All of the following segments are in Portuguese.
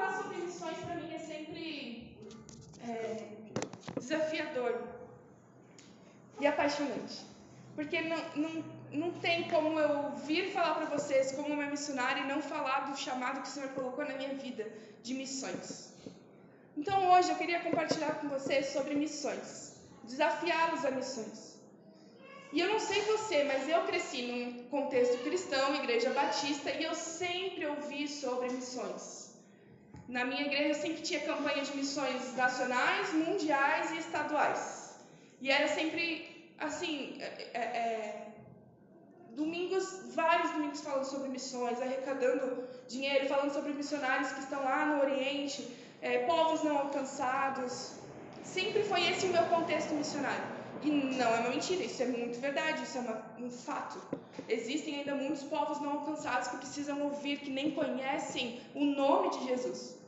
falar sobre missões para mim é sempre é, desafiador e apaixonante. Porque não, não, não tem como eu vir falar para vocês como uma missionária e não falar do chamado que o Senhor colocou na minha vida de missões. Então hoje eu queria compartilhar com vocês sobre missões, desafiá-los a missões. E eu não sei você, mas eu cresci num contexto cristão, igreja batista, e eu sempre ouvi sobre missões. Na minha igreja sempre tinha campanha de missões nacionais, mundiais e estaduais. E era sempre assim, é, é, é domingos, vários domingos falando sobre missões, arrecadando dinheiro, falando sobre missionários que estão lá no Oriente, é, povos não alcançados. Sempre foi esse o meu contexto missionário. E não é uma mentira, isso é muito verdade, isso é uma, um fato. Existem ainda muitos povos não alcançados que precisam ouvir, que nem conhecem o nome de Jesus.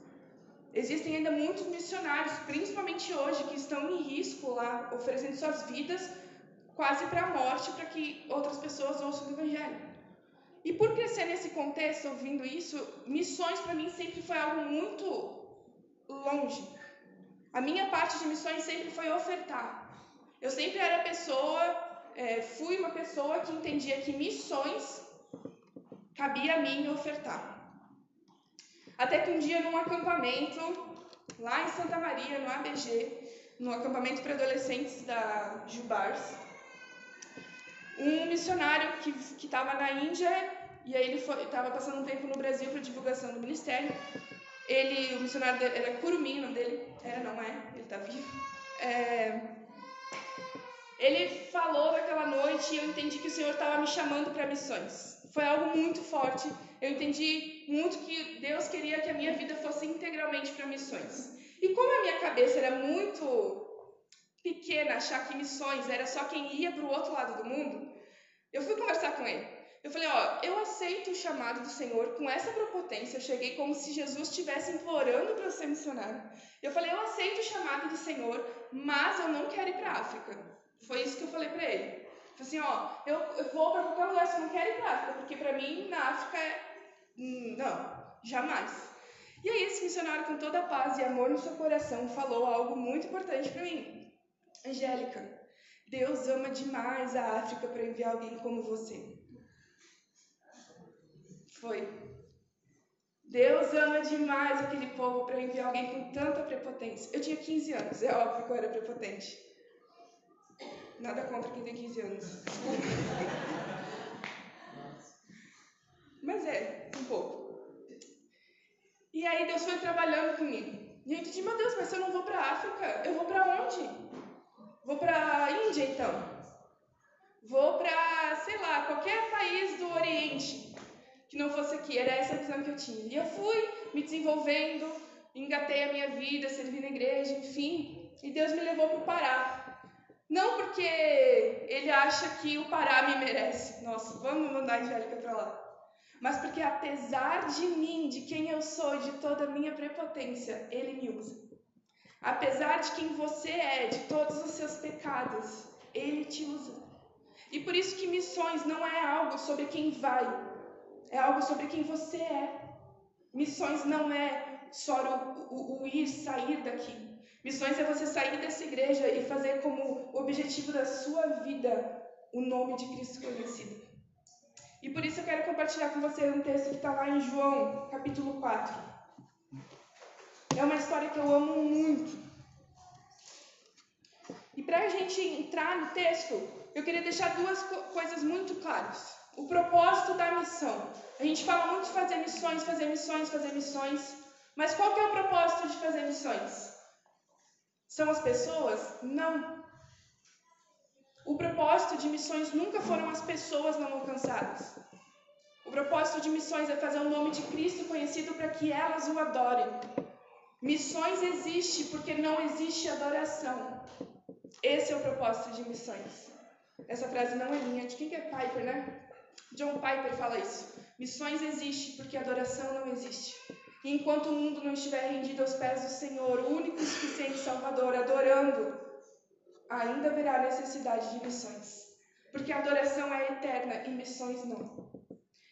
Existem ainda muitos missionários, principalmente hoje, que estão em risco lá, oferecendo suas vidas quase para a morte para que outras pessoas ouçam o Evangelho. E por crescer nesse contexto, ouvindo isso, missões para mim sempre foi algo muito longe. A minha parte de missões sempre foi ofertar. Eu sempre era pessoa, é, fui uma pessoa que entendia que missões cabia a mim ofertar. Até que um dia, num acampamento, lá em Santa Maria, no ABG, no acampamento para adolescentes da Jubars, um missionário que estava na Índia, e aí ele estava passando um tempo no Brasil para divulgação do ministério. Ele, o missionário era Curumim, o nome dele era, não é, ele está vivo. É, ele falou naquela noite e eu entendi que o Senhor estava me chamando para missões. Foi algo muito forte. Eu entendi muito que Deus queria que a minha vida fosse integralmente para missões. E como a minha cabeça era muito pequena, achar que missões era só quem ia para o outro lado do mundo, eu fui conversar com ele. Eu falei, ó, eu aceito o chamado do Senhor com essa prepotência. Eu cheguei como se Jesus estivesse implorando para eu ser missionário. Eu falei, eu aceito o chamado do Senhor, mas eu não quero ir para África. Foi isso que eu falei pra ele. Falei assim, ó, eu, eu vou pra qualquer lugar, você não quer ir pra África, porque pra mim na África é. Hum, não, jamais. E aí esse missionário, com toda a paz e amor no seu coração, falou algo muito importante para mim. Angélica, Deus ama demais a África para enviar alguém como você. Foi. Deus ama demais aquele povo para enviar alguém com tanta prepotência. Eu tinha 15 anos, é óbvio que eu era prepotente. Nada contra quem tem 15 anos. Mas é, um pouco. E aí Deus foi trabalhando comigo. E eu entendi, meu Deus, mas se eu não vou para África, eu vou para onde? Vou para Índia, então. Vou para, sei lá, qualquer país do Oriente que não fosse aqui. Era essa a visão que eu tinha. E eu fui me desenvolvendo, engatei a minha vida, servi na igreja, enfim. E Deus me levou para o Pará. Não porque ele acha que o Pará me merece. Nossa, vamos mandar a Angélica para lá. Mas porque apesar de mim, de quem eu sou, de toda a minha prepotência, ele me usa. Apesar de quem você é, de todos os seus pecados, ele te usa. E por isso que missões não é algo sobre quem vai, é algo sobre quem você é. Missões não é só o, o, o ir, sair daqui. Missões é você sair dessa igreja e fazer como objetivo da sua vida o nome de Cristo conhecido. E por isso eu quero compartilhar com você um texto que está lá em João, capítulo 4. É uma história que eu amo muito. E para a gente entrar no texto, eu queria deixar duas coisas muito claras. O propósito da missão. A gente fala muito de fazer missões, fazer missões, fazer missões. Mas qual que é o propósito de fazer missões? São as pessoas? Não. O propósito de missões nunca foram as pessoas não alcançadas. O propósito de missões é fazer o nome de Cristo conhecido para que elas o adorem. Missões existe porque não existe adoração. Esse é o propósito de missões. Essa frase não é minha, de quem que é Piper, né? John Piper fala isso. Missões existe porque adoração não existe. E enquanto o mundo não estiver rendido aos pés do Senhor, o único e suficiente Salvador, adorando, ainda haverá necessidade de missões. Porque a adoração é eterna e missões não.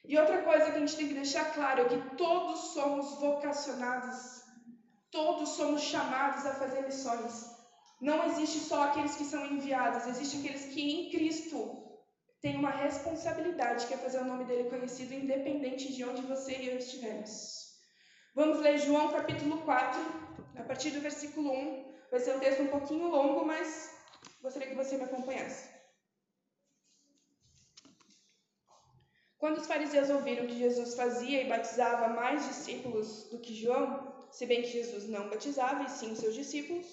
E outra coisa que a gente tem que deixar claro é que todos somos vocacionados, todos somos chamados a fazer missões. Não existe só aqueles que são enviados, existe aqueles que em Cristo têm uma responsabilidade, que é fazer o nome dele conhecido, independente de onde você e eu estivermos. Vamos ler João capítulo 4, a partir do versículo 1. Vai ser um texto um pouquinho longo, mas gostaria que você me acompanhasse. Quando os fariseus ouviram que Jesus fazia e batizava mais discípulos do que João, se bem que Jesus não batizava, e sim seus discípulos,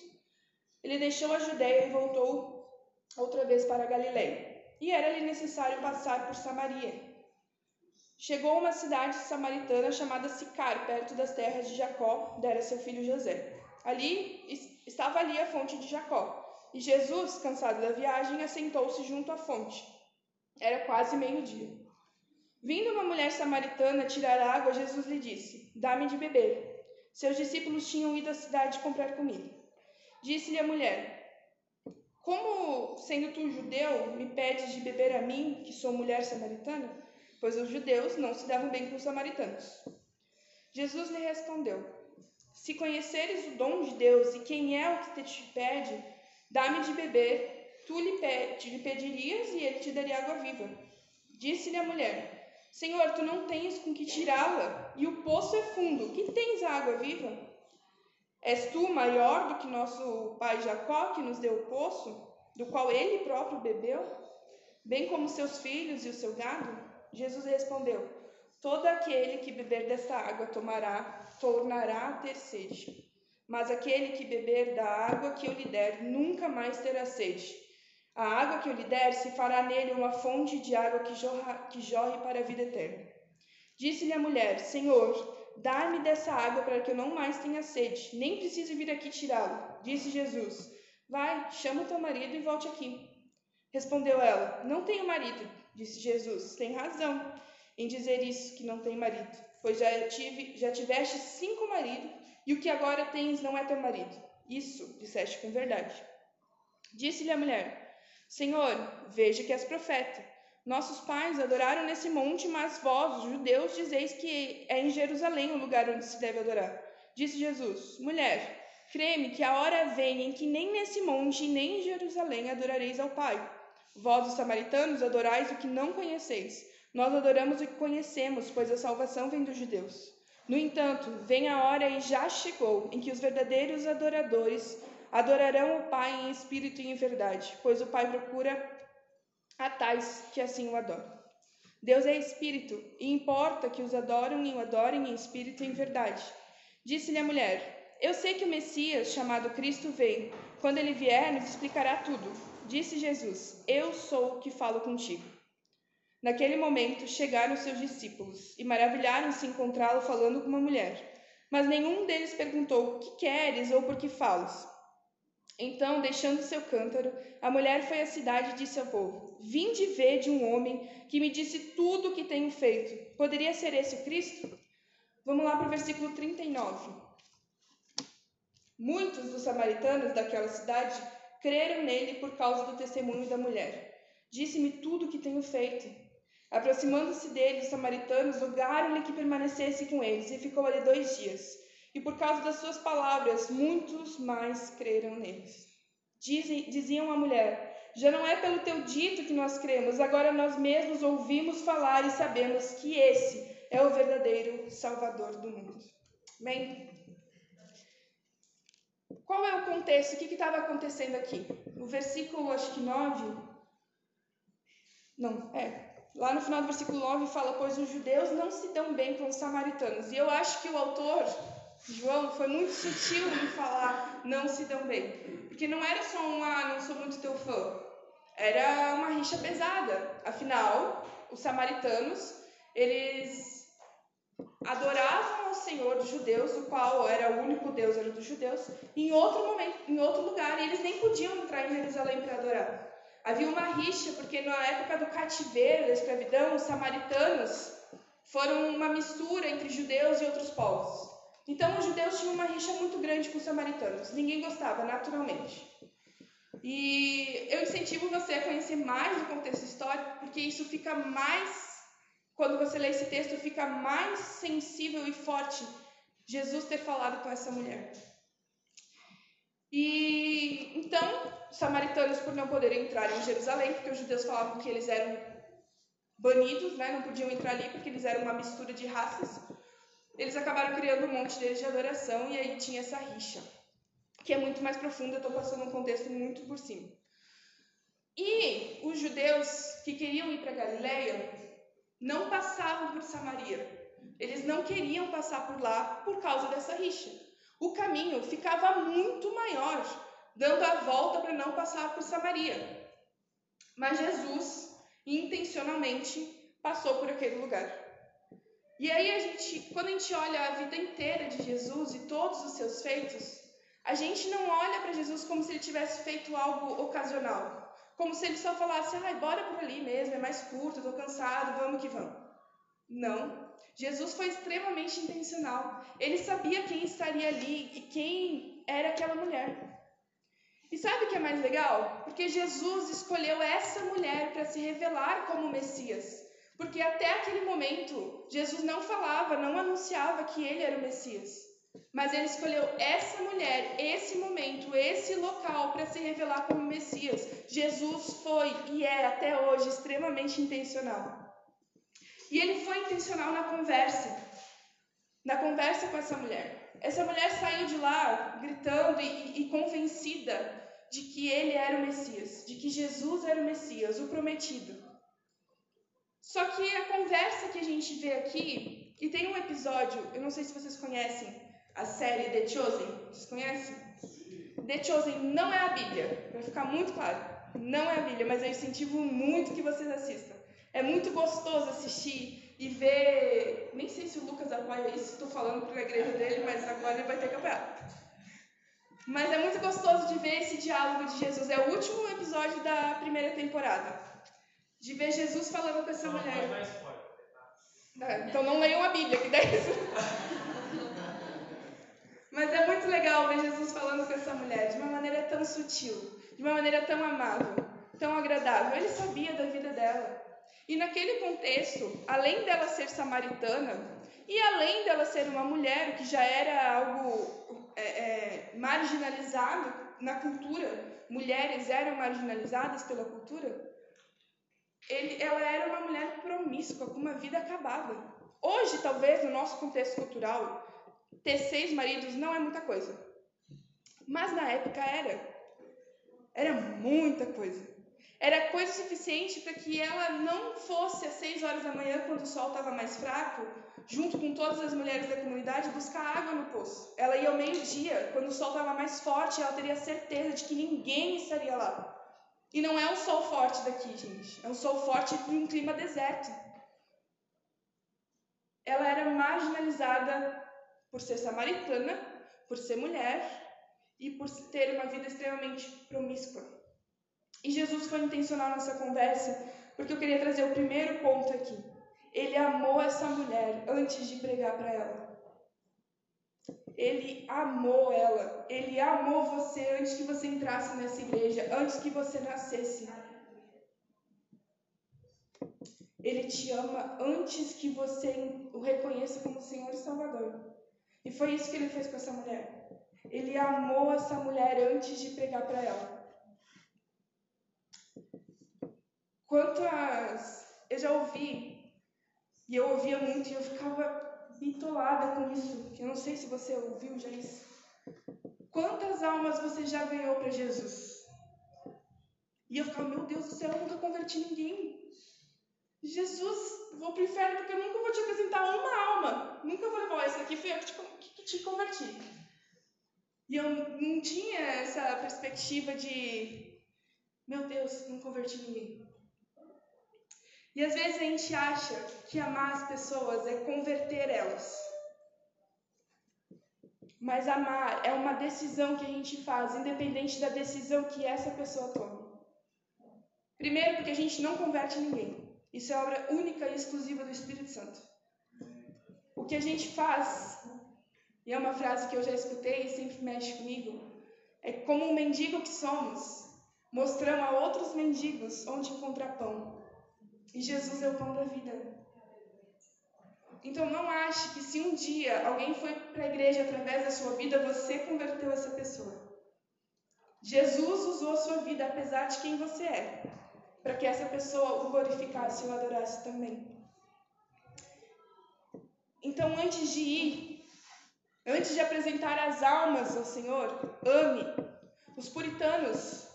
ele deixou a Judéia e voltou outra vez para a Galiléia. E era-lhe necessário passar por Samaria. Chegou a uma cidade samaritana chamada Sicar, perto das terras de Jacó, dera seu filho José. Ali estava ali a fonte de Jacó. E Jesus, cansado da viagem, assentou-se junto à fonte. Era quase meio-dia. Vindo uma mulher samaritana tirar água, Jesus lhe disse: Dá-me de beber. Seus discípulos tinham ido à cidade comprar comida. Disse-lhe a mulher: Como, sendo tu judeu, me pedes de beber a mim, que sou mulher samaritana? Pois os judeus não se davam bem com os samaritanos. Jesus lhe respondeu: Se conheceres o dom de Deus e quem é o que te pede, dá-me de beber, tu lhe, pedirias e ele te daria água viva. Disse-lhe a mulher: Senhor, tu não tens com que tirá-la, e o poço é fundo. Que tens a água viva? És tu maior do que nosso pai Jacó, que nos deu o poço, do qual ele próprio bebeu, bem como seus filhos e o seu gado? Jesus respondeu: Todo aquele que beber desta água tomará, tornará a ter sede. Mas aquele que beber da água que eu lhe der nunca mais terá sede a água que eu lhe der se fará nele uma fonte de água que, jorra, que jorre para a vida eterna. Disse-lhe a mulher: Senhor, dá-me dessa água para que eu não mais tenha sede, nem precise vir aqui tirá-la. Disse Jesus: Vai, chama o teu marido e volte aqui. Respondeu ela: Não tenho marido. Disse Jesus: Tem razão em dizer isso, que não tem marido, pois já, tive, já tiveste cinco maridos, e o que agora tens não é teu marido. Isso disseste com verdade. Disse-lhe a mulher: Senhor, veja que és profeta. Nossos pais adoraram nesse monte, mas vós, os judeus, dizeis que é em Jerusalém o lugar onde se deve adorar. Disse Jesus: Mulher, creme que a hora vem em que nem nesse monte, nem em Jerusalém adorareis ao Pai. Vós, os samaritanos, adorais o que não conheceis. Nós adoramos o que conhecemos, pois a salvação vem dos judeus. No entanto, vem a hora e já chegou em que os verdadeiros adoradores Adorarão o Pai em espírito e em verdade, pois o Pai procura a tais que assim o adoram. Deus é espírito, e importa que os adoram e o adorem em espírito e em verdade. Disse-lhe a mulher: Eu sei que o Messias, chamado Cristo, vem. Quando ele vier, nos explicará tudo. Disse Jesus: Eu sou o que falo contigo. Naquele momento chegaram seus discípulos e maravilharam-se encontrá-lo falando com uma mulher. Mas nenhum deles perguntou: que queres ou por que falas? Então, deixando seu cântaro, a mulher foi à cidade e disse ao povo: Vinde ver de um homem que me disse tudo o que tenho feito. Poderia ser esse o Cristo? Vamos lá para o versículo 39. Muitos dos samaritanos daquela cidade creram nele por causa do testemunho da mulher. Disse-me tudo o que tenho feito. Aproximando-se dele, os samaritanos rogaram-lhe que permanecesse com eles, e ficou ali dois dias e por causa das suas palavras, muitos mais creram neles. Dizem, diziam a mulher: Já não é pelo teu dito que nós cremos, agora nós mesmos ouvimos falar e sabemos que esse é o verdadeiro Salvador do mundo. Amém? Qual é o contexto? O que estava acontecendo aqui? No versículo, acho que 9. Não, é. Lá no final do versículo 9 fala: Pois os judeus não se dão bem com os samaritanos. E eu acho que o autor João foi muito sutil em falar não se dão bem. Porque não era só um, ah, não sou muito teu fã. Era uma rixa pesada. Afinal, os samaritanos, eles adoravam ao Senhor dos judeus, o qual era o único Deus, era dos judeus, em outro momento, em outro lugar, e eles nem podiam entrar em Jerusalém para adorar. Havia uma rixa, porque na época do cativeiro, da escravidão, os samaritanos foram uma mistura entre judeus e outros povos. Então, os judeus tinham uma rixa muito grande com os samaritanos. Ninguém gostava, naturalmente. E eu incentivo você a conhecer mais o contexto histórico, porque isso fica mais quando você lê esse texto, fica mais sensível e forte Jesus ter falado com essa mulher. E então, os samaritanos, por não poderem entrar em Jerusalém, porque os judeus falavam que eles eram banidos, né? não podiam entrar ali porque eles eram uma mistura de raças, eles acabaram criando um monte deles de adoração e aí tinha essa rixa, que é muito mais profunda, eu estou passando um contexto muito por cima. E os judeus que queriam ir para Galileia não passavam por Samaria. Eles não queriam passar por lá por causa dessa rixa. O caminho ficava muito maior, dando a volta para não passar por Samaria. Mas Jesus intencionalmente passou por aquele lugar. E aí a gente, quando a gente olha a vida inteira de Jesus e todos os seus feitos, a gente não olha para Jesus como se ele tivesse feito algo ocasional, como se ele só falasse, ai, bora por ali mesmo, é mais curto, estou cansado, vamos que vamos. Não. Jesus foi extremamente intencional. Ele sabia quem estaria ali e quem era aquela mulher. E sabe o que é mais legal? Porque Jesus escolheu essa mulher para se revelar como Messias. Porque até aquele momento, Jesus não falava, não anunciava que ele era o Messias. Mas ele escolheu essa mulher, esse momento, esse local para se revelar como Messias. Jesus foi e é até hoje extremamente intencional. E ele foi intencional na conversa, na conversa com essa mulher. Essa mulher saiu de lá gritando e, e convencida de que ele era o Messias, de que Jesus era o Messias, o prometido. Só que a conversa que a gente vê aqui, e tem um episódio, eu não sei se vocês conhecem a série The Chosen, vocês conhecem? The Chosen não é a Bíblia, para ficar muito claro, não é a Bíblia, mas eu incentivo muito que vocês assistam. É muito gostoso assistir e ver. Nem sei se o Lucas apoia isso, estou falando para a igreja dele, mas agora ele vai ter que apoiar. Mas é muito gostoso de ver esse diálogo de Jesus. É o último episódio da primeira temporada. De ver Jesus falando com essa mulher. Mais ah, então não leiam a Bíblia, que daí. Mas é muito legal ver Jesus falando com essa mulher de uma maneira tão sutil, de uma maneira tão amável, tão agradável. Ele sabia da vida dela. E naquele contexto, além dela ser samaritana, e além dela ser uma mulher, que já era algo é, é, marginalizado na cultura, mulheres eram marginalizadas pela cultura, ele, ela era uma mulher promíscua, com uma vida acabada. Hoje, talvez, no nosso contexto cultural, ter seis maridos não é muita coisa. Mas na época era. Era muita coisa. Era coisa suficiente para que ela não fosse às seis horas da manhã, quando o sol estava mais fraco, junto com todas as mulheres da comunidade, buscar água no poço. Ela ia ao meio-dia, quando o sol estava mais forte, ela teria certeza de que ninguém estaria lá. E não é um sol forte daqui, gente. É um sol forte de um clima deserto. Ela era marginalizada por ser samaritana, por ser mulher e por ter uma vida extremamente promíscua. E Jesus foi intencional nessa conversa, porque eu queria trazer o primeiro ponto aqui. Ele amou essa mulher antes de pregar para ela. Ele amou ela. Ele amou você antes que você entrasse nessa igreja, antes que você nascesse. Ele te ama antes que você o reconheça como Senhor e Salvador. E foi isso que ele fez com essa mulher. Ele amou essa mulher antes de pregar para ela. Quantas. Eu já ouvi, e eu ouvia muito, e eu ficava bitolada com isso, eu não sei se você ouviu já isso. Quantas almas você já ganhou para Jesus? E eu ficava, meu Deus do céu, eu nunca converti ninguém. Jesus, vou pro inferno porque eu nunca vou te apresentar uma alma. Nunca vou levar, essa aqui foi eu que te, que te converti. E eu não tinha essa perspectiva de, meu Deus, não converti ninguém. E às vezes a gente acha que amar as pessoas é converter elas. Mas amar é uma decisão que a gente faz, independente da decisão que essa pessoa tome. Primeiro, porque a gente não converte ninguém. Isso é obra única e exclusiva do Espírito Santo. O que a gente faz, e é uma frase que eu já escutei e sempre mexe comigo, é como um mendigo que somos, mostramos a outros mendigos onde encontrar pão. E Jesus é o pão da vida. Então não ache que se um dia alguém foi para a igreja através da sua vida, você converteu essa pessoa. Jesus usou a sua vida apesar de quem você é, para que essa pessoa o glorificasse e o adorasse também. Então, antes de ir, antes de apresentar as almas ao Senhor, ame. Os puritanos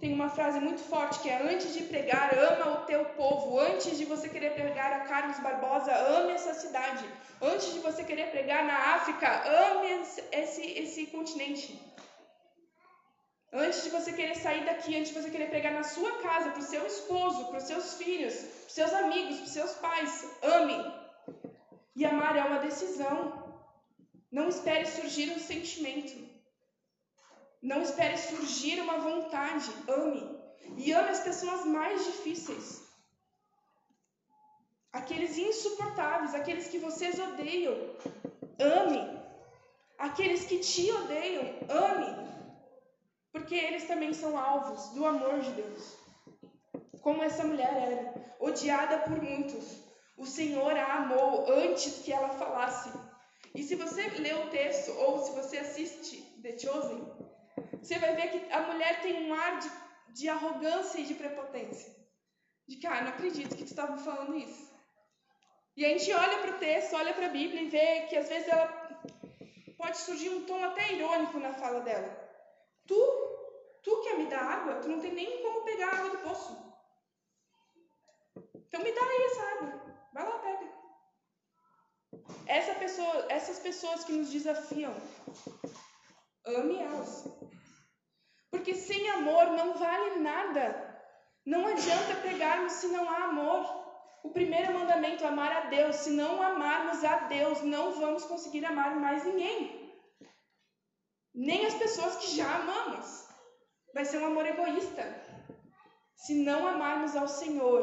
tem uma frase muito forte que é: Antes de pregar, ama o teu povo. Antes de você querer pregar a Carlos Barbosa, ame essa cidade. Antes de você querer pregar na África, ame esse, esse continente. Antes de você querer sair daqui, antes de você querer pregar na sua casa, para o seu esposo, para os seus filhos, para os seus amigos, para os seus pais, ame. E amar é uma decisão. Não espere surgir um sentimento. Não espere surgir uma vontade. Ame. E ame as pessoas mais difíceis. Aqueles insuportáveis, aqueles que vocês odeiam. Ame. Aqueles que te odeiam. Ame. Porque eles também são alvos do amor de Deus. Como essa mulher era, odiada por muitos. O Senhor a amou antes que ela falasse. E se você lê o texto ou se você assiste The Chosen, você vai ver que a mulher tem um ar de, de arrogância e de prepotência. De que, ah, não acredito que tu estava falando isso. E a gente olha para o texto, olha para a Bíblia e vê que às vezes ela pode surgir um tom até irônico na fala dela. Tu, tu quer me dar água? Tu não tem nem como pegar a água do poço. Então me dá aí essa água. Vai lá, pega. Essa pessoa, essas pessoas que nos desafiam, ame elas. Porque sem amor não vale nada. Não adianta pregarmos se não há amor. O primeiro mandamento é amar a Deus. Se não amarmos a Deus, não vamos conseguir amar mais ninguém. Nem as pessoas que já amamos. Vai ser um amor egoísta. Se não amarmos ao Senhor,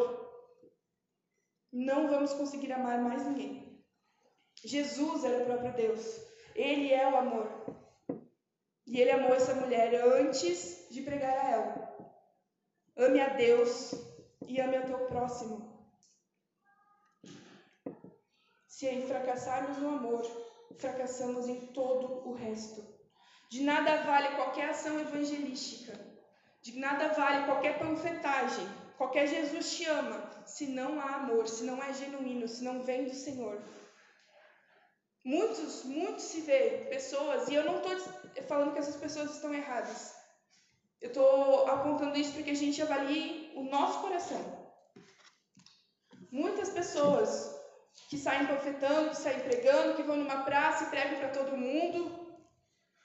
não vamos conseguir amar mais ninguém. Jesus era o próprio Deus. Ele é o amor. E ele amou essa mulher antes de pregar a ela. Ame a Deus e ame ao teu próximo. Se fracassarmos no amor, fracassamos em todo o resto. De nada vale qualquer ação evangelística, de nada vale qualquer panfletagem, qualquer Jesus te ama, se não há amor, se não é genuíno, se não vem do Senhor. Muitos, muitos se vê pessoas, e eu não estou falando que essas pessoas estão erradas. Eu estou apontando isso para que a gente avalie o nosso coração. Muitas pessoas que saem profetando, que saem pregando, que vão numa praça e pregam para todo mundo,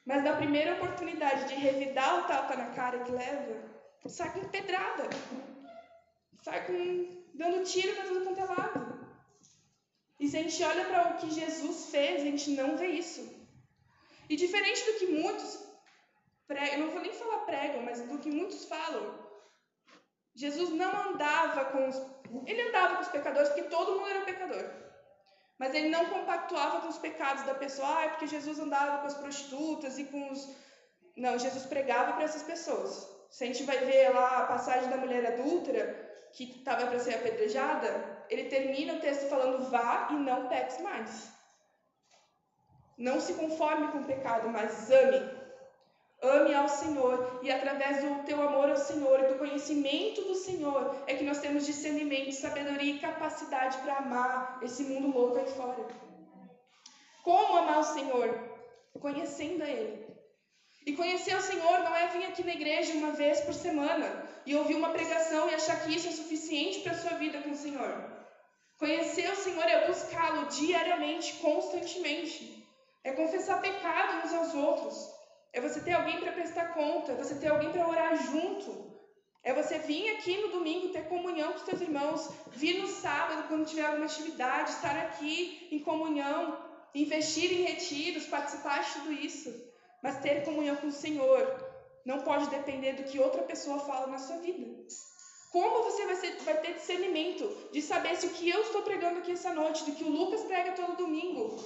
mas na primeira oportunidade de revidar o tapa na cara que leva, sai com pedrada, sai com dando tiro para todo quanto é lado. E se a gente olha para o que Jesus fez, a gente não vê isso. E diferente do que muitos pregam, não vou nem falar pregam, mas do que muitos falam, Jesus não andava com os. Ele andava com os pecadores porque todo mundo era pecador. Mas ele não compactuava com os pecados da pessoa, ah, é porque Jesus andava com as prostitutas e com os. Não, Jesus pregava para essas pessoas. Se a gente vai ver lá a passagem da mulher adúltera, que estava para ser apedrejada, ele termina o texto falando: vá e não peques mais. Não se conforme com o pecado, mas ame. Ame ao Senhor, e através do teu amor ao Senhor e do conhecimento do Senhor é que nós temos discernimento, sabedoria e capacidade para amar esse mundo louco aí fora. Como amar o Senhor? Conhecendo a Ele. E conhecer o Senhor não é vir aqui na igreja uma vez por semana e ouvir uma pregação e achar que isso é suficiente para a sua vida com o Senhor. Conhecer o Senhor é buscá-lo diariamente, constantemente. É confessar pecado uns aos outros. É você ter alguém para prestar conta, é você ter alguém para orar junto. É você vir aqui no domingo ter comunhão com os teus irmãos, vir no sábado quando tiver alguma atividade, estar aqui em comunhão, investir em retiros, participar de tudo isso. Mas ter comunhão com o Senhor não pode depender do que outra pessoa fala na sua vida. Como você vai, ser, vai, ter discernimento de saber se o que eu estou pregando aqui essa noite, do que o Lucas prega todo domingo,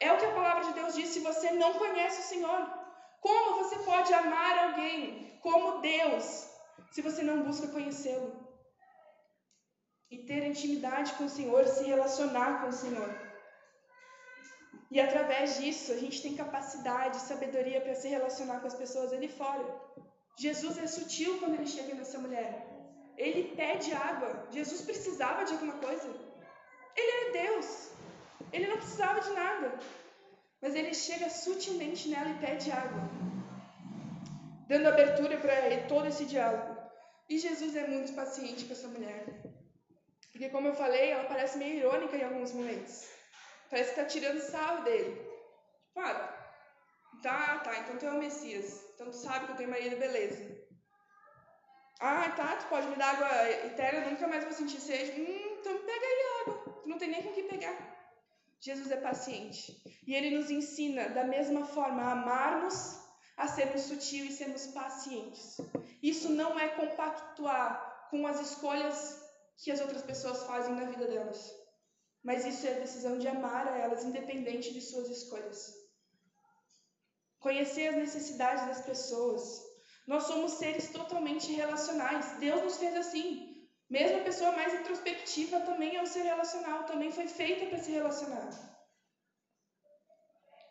é o que a palavra de Deus diz se você não conhece o Senhor? Como você pode amar alguém como Deus se você não busca conhecê-lo? E ter intimidade com o Senhor, se relacionar com o Senhor. E através disso, a gente tem capacidade, sabedoria para se relacionar com as pessoas ali fora. Jesus é sutil quando ele chega nessa mulher. Ele pede água. Jesus precisava de alguma coisa. Ele é Deus. Ele não precisava de nada. Mas ele chega sutilmente nela e pede água, dando abertura para todo esse diálogo. E Jesus é muito paciente com essa mulher. Porque, como eu falei, ela parece meio irônica em alguns momentos. Parece que está tirando sarro dele. Tipo, ah, tá, tá, então tu é o Messias. Então tu sabe que eu tenho marido, beleza. Ah, tá, tu pode me dar água eterna, nunca mais vou sentir sede. Hum, então pega aí a água. Tu não tem nem com que pegar. Jesus é paciente. E ele nos ensina, da mesma forma, a amarmos, a sermos sutil e sermos pacientes. Isso não é compactuar com as escolhas que as outras pessoas fazem na vida delas. Mas isso é a decisão de amar a elas, independente de suas escolhas. Conhecer as necessidades das pessoas. Nós somos seres totalmente relacionais. Deus nos fez assim. Mesmo a pessoa mais introspectiva também é um ser relacional, também foi feita para se relacionar.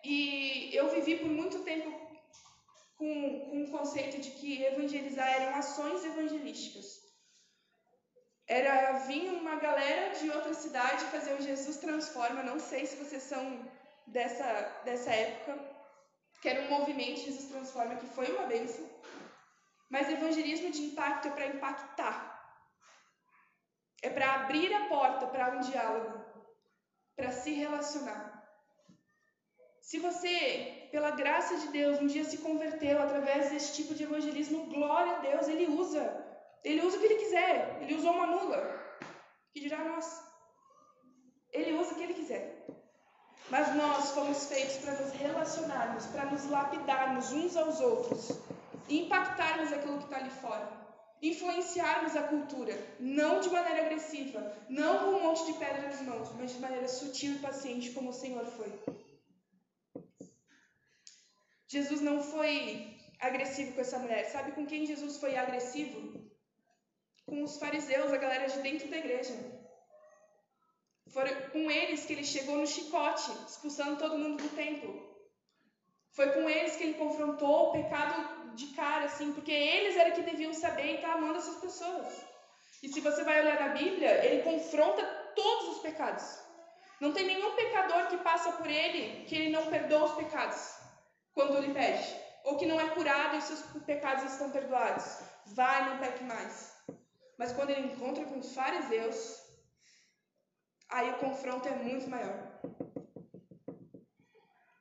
E eu vivi por muito tempo com, com o conceito de que evangelizar eram ações evangelísticas. Era vir uma galera de outra cidade fazer o Jesus Transforma. Não sei se vocês são dessa, dessa época, que era um movimento Jesus Transforma, que foi uma bênção. Mas evangelismo de impacto é para impactar. É para abrir a porta para um diálogo, para se relacionar. Se você, pela graça de Deus, um dia se converteu através desse tipo de evangelismo, glória a Deus, Ele usa. Ele usa o que Ele quiser. Ele usou uma mula, que dirá nós. Ele usa o que Ele quiser. Mas nós fomos feitos para nos relacionarmos, para nos lapidarmos uns aos outros e impactarmos aquilo que está ali fora. Influenciarmos a cultura, não de maneira agressiva, não com um monte de pedra nas mãos, mas de maneira sutil e paciente, como o Senhor foi. Jesus não foi agressivo com essa mulher. Sabe com quem Jesus foi agressivo? Com os fariseus, a galera de dentro da igreja. Foi com eles que ele chegou no chicote, expulsando todo mundo do templo. Foi com eles que ele confrontou o pecado de cara, assim, porque eles eram que deviam saber e estar tá amando essas pessoas. E se você vai olhar na Bíblia, ele confronta todos os pecados. Não tem nenhum pecador que passa por ele que ele não perdoa os pecados quando lhe pede, ou que não é curado e seus pecados estão perdoados. Vai, não peque mais. Mas quando ele encontra com os fariseus, aí o confronto é muito maior.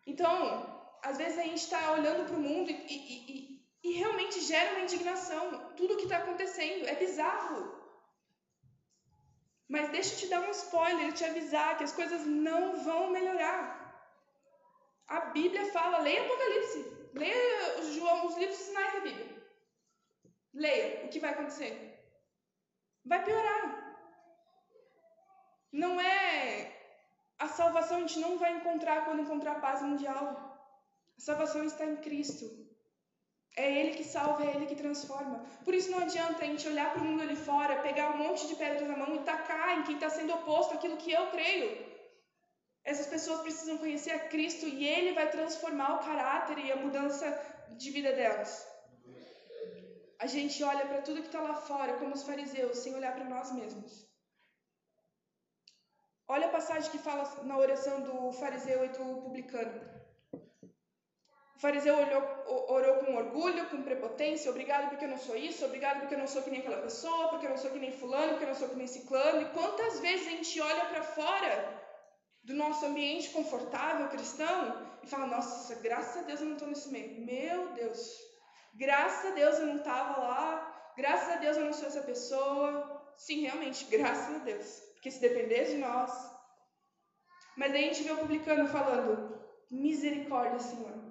Então, às vezes a gente está olhando para o mundo e, e, e, e, realmente gera uma indignação. Tudo o que está acontecendo é bizarro. Mas deixa eu te dar um spoiler, te avisar que as coisas não vão melhorar. A Bíblia fala, leia Apocalipse, leia os, João, os livros sinais da Bíblia. Leia o que vai acontecer. Vai piorar. Não é a salvação a gente não vai encontrar quando encontrar paz mundial. A salvação está em Cristo. É Ele que salva, é Ele que transforma. Por isso não adianta a gente olhar para o mundo ali fora, pegar um monte de pedras na mão e tacar em quem está sendo oposto àquilo que eu creio. Essas pessoas precisam conhecer a Cristo e Ele vai transformar o caráter e a mudança de vida delas. A gente olha para tudo que está lá fora, como os fariseus, sem olhar para nós mesmos. Olha a passagem que fala na oração do fariseu e do publicano. Fariseu olhou, orou com orgulho, com prepotência, obrigado porque eu não sou isso, obrigado porque eu não sou que nem aquela pessoa, porque eu não sou que nem fulano, porque eu não sou que nem ciclano. E quantas vezes a gente olha para fora do nosso ambiente confortável cristão e fala: Nossa, graças a Deus eu não estou nesse meio. Meu Deus, graças a Deus eu não estava lá, graças a Deus eu não sou essa pessoa. Sim, realmente, graças a Deus, porque se depender de nós. Mas aí a gente vê o publicano falando: Misericórdia, Senhor,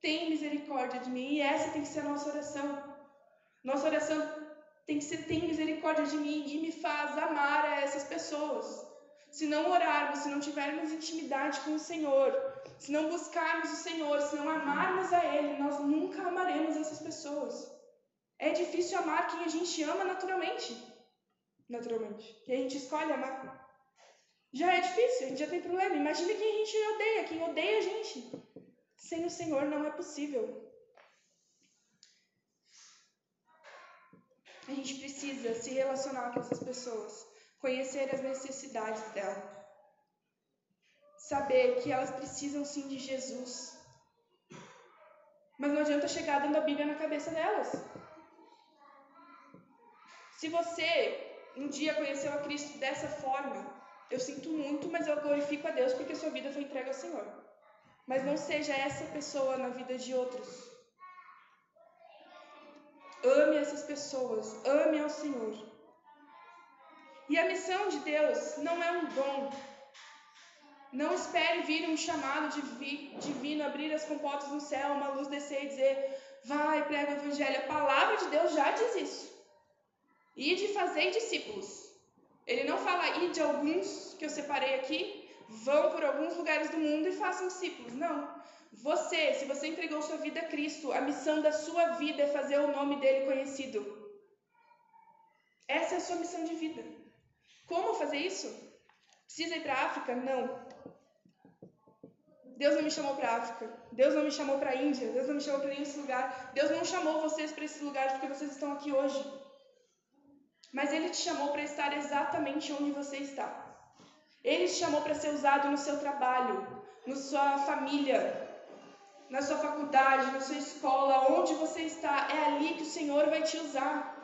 tem misericórdia de mim, e essa tem que ser a nossa oração. Nossa oração tem que ser: Tem misericórdia de mim e me faz amar a essas pessoas se não orarmos, se não tivermos intimidade com o Senhor, se não buscarmos o Senhor, se não amarmos a Ele, nós nunca amaremos essas pessoas. É difícil amar quem a gente ama naturalmente. Naturalmente. Que a gente escolhe amar. Já é difícil, a gente já tem problema. Imagina quem a gente odeia, quem odeia a gente. Sem o Senhor não é possível. A gente precisa se relacionar com essas pessoas, conhecer as necessidades delas, saber que elas precisam sim de Jesus. Mas não adianta chegar dando a Bíblia na cabeça delas. Se você um dia conheceu a Cristo dessa forma, eu sinto muito, mas eu glorifico a Deus porque sua vida foi entregue ao Senhor. Mas não seja essa pessoa na vida de outros. Ame essas pessoas, ame ao Senhor. E a missão de Deus não é um dom. Não espere vir um chamado divino, abrir as comportas no céu, uma luz descer e dizer: vai, prega o evangelho. A palavra de Deus já diz isso. E de fazer discípulos. Ele não fala ir de alguns que eu separei aqui, vão por alguns lugares do mundo e façam discípulos. Não. Você, se você entregou sua vida a Cristo, a missão da sua vida é fazer o nome dele conhecido. Essa é a sua missão de vida. Como fazer isso? Precisa ir para a África? Não. Deus não me chamou para a África. Deus não me chamou para a Índia. Deus não me chamou para nenhum lugar. Deus não chamou vocês para esse lugar porque vocês estão aqui hoje. Mas Ele te chamou para estar exatamente onde você está. Ele te chamou para ser usado no seu trabalho, na sua família, na sua faculdade, na sua escola, onde você está. É ali que o Senhor vai te usar.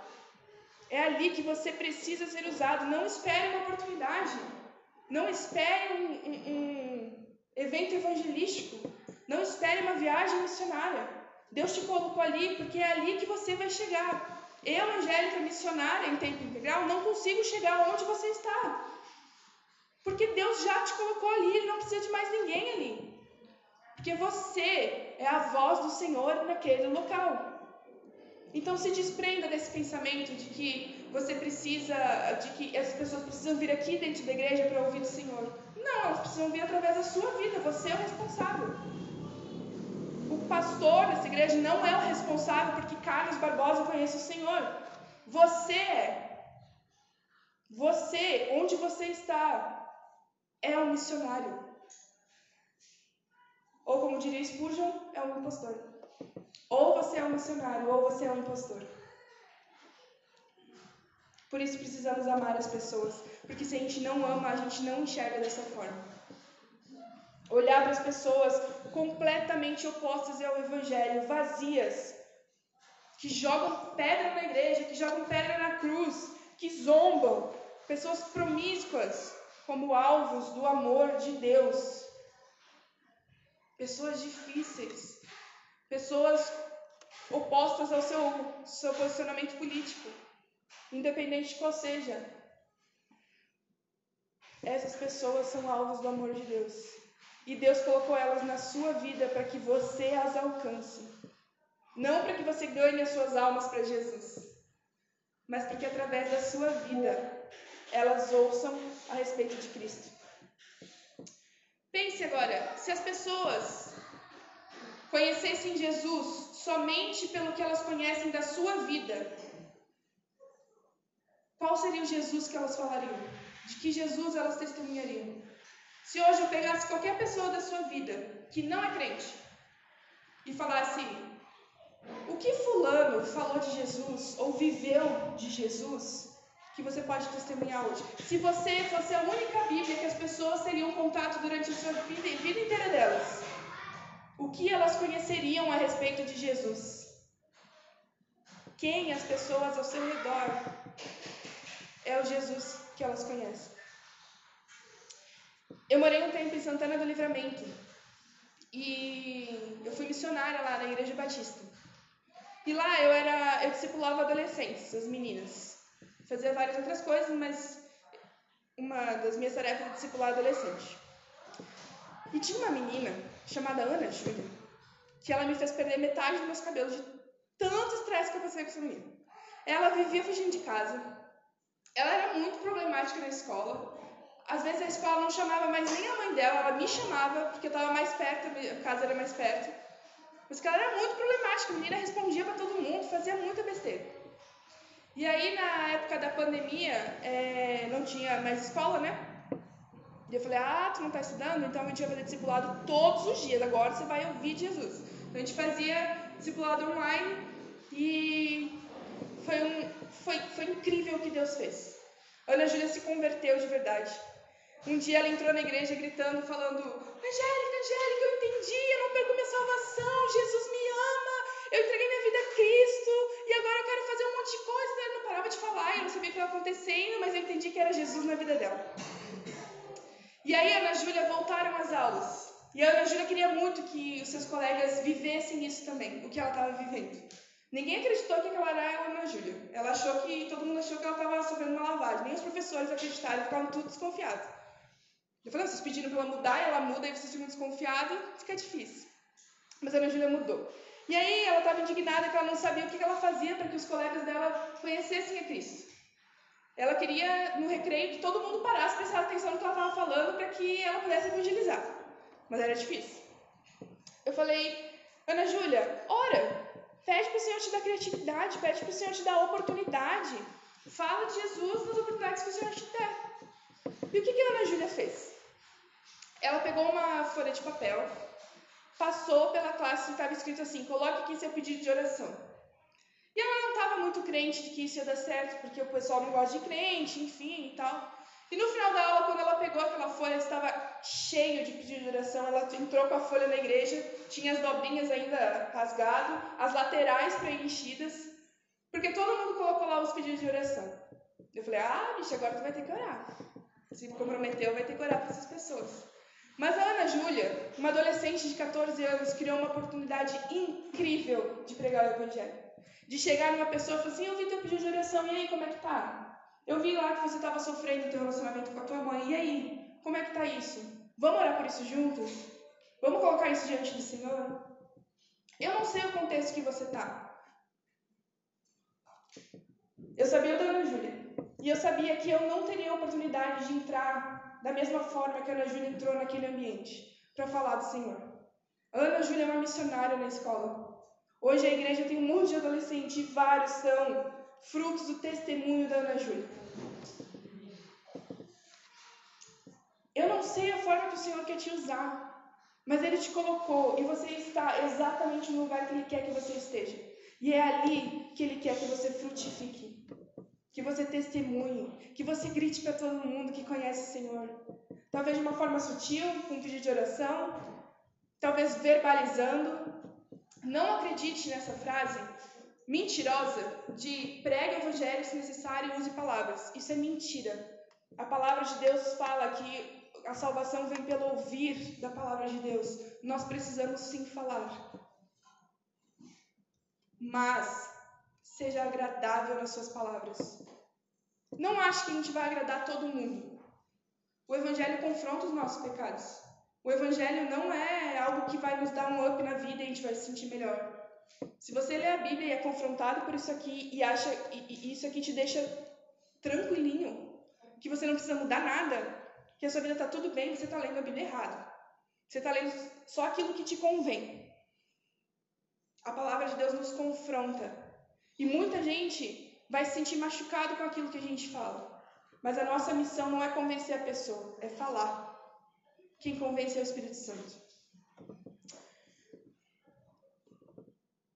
É ali que você precisa ser usado. Não espere uma oportunidade. Não espere um, um, um evento evangelístico. Não espere uma viagem missionária. Deus te colocou ali porque é ali que você vai chegar. Eu, Angélica, missionária em tempo integral, não consigo chegar onde você está. Porque Deus já te colocou ali, Ele não precisa de mais ninguém ali. Porque você é a voz do Senhor naquele local. Então se desprenda desse pensamento de que você precisa, de que as pessoas precisam vir aqui dentro da igreja para ouvir o Senhor. Não, elas precisam vir através da sua vida, você é o responsável o pastor dessa igreja não é o responsável porque Carlos Barbosa conhece o Senhor. Você é. Você, onde você está, é um missionário. Ou como diria Spurgeon, é um impostor. Ou você é um missionário, ou você é um impostor. Por isso precisamos amar as pessoas. Porque se a gente não ama, a gente não enxerga dessa forma. Olhar para as pessoas completamente opostas ao Evangelho, vazias, que jogam pedra na igreja, que jogam pedra na cruz, que zombam, pessoas promíscuas como alvos do amor de Deus, pessoas difíceis, pessoas opostas ao seu, seu posicionamento político, independente de qual seja. Essas pessoas são alvos do amor de Deus. E Deus colocou elas na sua vida para que você as alcance. Não para que você ganhe as suas almas para Jesus, mas para que através da sua vida elas ouçam a respeito de Cristo. Pense agora, se as pessoas conhecessem Jesus somente pelo que elas conhecem da sua vida, qual seria o Jesus que elas falariam? De que Jesus elas testemunhariam? Se hoje eu pegasse qualquer pessoa da sua vida que não é crente e falasse o que Fulano falou de Jesus ou viveu de Jesus, que você pode testemunhar hoje. Se você fosse a única Bíblia que as pessoas teriam contato durante a sua vida, a vida inteira delas, o que elas conheceriam a respeito de Jesus? Quem as pessoas ao seu redor é o Jesus que elas conhecem? Eu morei um tempo em Santana do Livramento e eu fui missionária lá na Igreja Batista. E lá eu era, eu discipulava adolescentes, as meninas. Fazia várias outras coisas, mas uma das minhas tarefas era discipular adolescente. E tinha uma menina chamada Ana Júlia, que ela me fez perder metade dos meus cabelos de tanto estresse que eu passei com essa menina. Ela vivia fugindo de casa. Ela era muito problemática na escola. Às vezes a escola não chamava mais nem a mãe dela, ela me chamava, porque eu estava mais perto, a casa era mais perto. Mas ela era muito problemática, a menina respondia para todo mundo, fazia muita besteira. E aí, na época da pandemia, é, não tinha mais escola, né? E eu falei, ah, tu não está estudando? Então a gente vai fazer discipulado todos os dias. Agora você vai ouvir Jesus. Então a gente fazia discipulado online e foi, um, foi, foi incrível o que Deus fez. Ana Júlia se converteu de verdade. Um dia ela entrou na igreja gritando, falando: Angélica, Angélica, eu entendi, eu não perco minha salvação, Jesus me ama, eu entreguei minha vida a Cristo e agora eu quero fazer um de coisa. Eu não parava de falar, eu não sabia o que estava acontecendo, mas eu entendi que era Jesus na vida dela. E aí a Ana Júlia voltaram às aulas. E a Ana Júlia queria muito que os seus colegas vivessem isso também, o que ela estava vivendo. Ninguém acreditou que ela era a Ana Júlia. Ela achou que, todo mundo achou que ela estava sofrendo uma lavagem. Nem os professores acreditaram, ficavam tudo desconfiados. Eu falei, vocês pediram para ela mudar, ela muda, e vocês ficam desconfiados, fica difícil. Mas a Ana Júlia mudou. E aí ela estava indignada que ela não sabia o que ela fazia para que os colegas dela conhecessem a Cristo. Ela queria, no recreio, que todo mundo parasse, prestasse atenção no que ela estava falando para que ela pudesse evangelizar. Mas era difícil. Eu falei, Ana Júlia, ora, pede para o Senhor te dar criatividade, pede para o Senhor te dar oportunidade. Fala de Jesus nas oportunidades que o Senhor te der. E o que, que a Ana Júlia fez? Ela pegou uma folha de papel, passou pela classe e estava escrito assim: coloque aqui seu pedido de oração. E ela não estava muito crente de que isso ia dar certo, porque o pessoal não gosta de crente, enfim e tal. E no final da aula, quando ela pegou aquela folha, estava cheio de pedido de oração. Ela entrou com a folha na igreja, tinha as dobrinhas ainda rasgado, as laterais preenchidas, porque todo mundo colocou lá os pedidos de oração. Eu falei: "Ah, bicho, agora tu vai ter que orar". Se comprometeu, vai ter que orar para essas pessoas. Mas a Ana Júlia, uma adolescente de 14 anos, criou uma oportunidade incrível de pregar o evangelho. De chegar numa pessoa e falar assim: Eu vi teu pedido de oração, e aí, como é que tá? Eu vi lá que você estava sofrendo no teu relacionamento com a tua mãe, e aí, como é que tá isso? Vamos orar por isso juntos? Vamos colocar isso diante do Senhor? Eu não sei o contexto que você tá. Eu sabia o da Ana Júlia. E eu sabia que eu não teria oportunidade de entrar da mesma forma que Ana Júlia entrou naquele ambiente para falar do Senhor. Ana Júlia é uma missionária na escola. Hoje a igreja tem um monte de adolescentes e vários são frutos do testemunho da Ana Júlia. Eu não sei a forma que o Senhor quer te usar, mas Ele te colocou e você está exatamente no lugar que Ele quer que você esteja. E é ali que Ele quer que você frutifique, que você testemunhe, que você grite para todo mundo que conhece o Senhor. Talvez de uma forma sutil, com um pedido de oração, talvez verbalizando. Não acredite nessa frase mentirosa de pregue o evangelho se necessário e use palavras. Isso é mentira. A palavra de Deus fala que a salvação vem pelo ouvir da palavra de Deus. Nós precisamos sim falar. Mas seja agradável nas suas palavras. Não ache que a gente vai agradar todo mundo. O evangelho confronta os nossos pecados. O evangelho não é algo que vai nos dar um up na vida e a gente vai se sentir melhor. Se você lê a Bíblia e é confrontado por isso aqui e acha e, e isso aqui te deixa tranquilinho, que você não precisa mudar nada, que a sua vida está tudo bem, você está lendo a Bíblia errado. Você está lendo só aquilo que te convém. A palavra de Deus nos confronta. E muita gente vai se sentir machucado com aquilo que a gente fala. Mas a nossa missão não é convencer a pessoa, é falar. Quem convence é o Espírito Santo.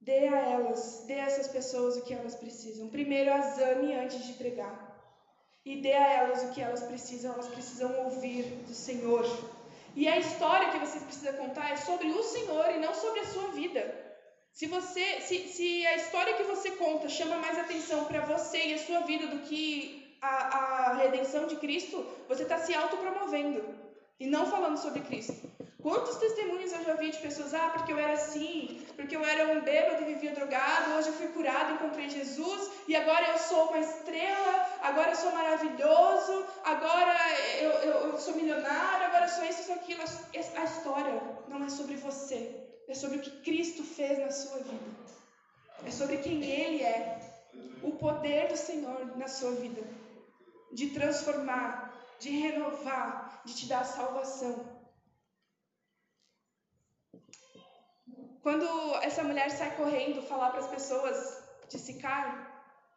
Dê a elas, dê a essas pessoas o que elas precisam. Primeiro, exame antes de pregar. E dê a elas o que elas precisam. Elas precisam ouvir do Senhor. E a história que você precisa contar é sobre o Senhor e não sobre a sua vida. Se você, se, se a história que você conta chama mais atenção para você e a sua vida do que a, a redenção de Cristo, você está se autopromovendo e não falando sobre Cristo. Quantos testemunhos eu já vi de pessoas, ah, porque eu era assim, porque eu era um bêbado e vivia drogado, hoje eu fui curado, encontrei Jesus, e agora eu sou uma estrela, agora eu sou maravilhoso, agora eu, eu, eu sou milionário, agora eu sou isso, sou aquilo. A história não é sobre você, é sobre o que Cristo fez na sua vida. É sobre quem Ele é. O poder do Senhor na sua vida. De transformar, de renovar, de te dar salvação. Quando essa mulher sai correndo falar para as pessoas de Sicar,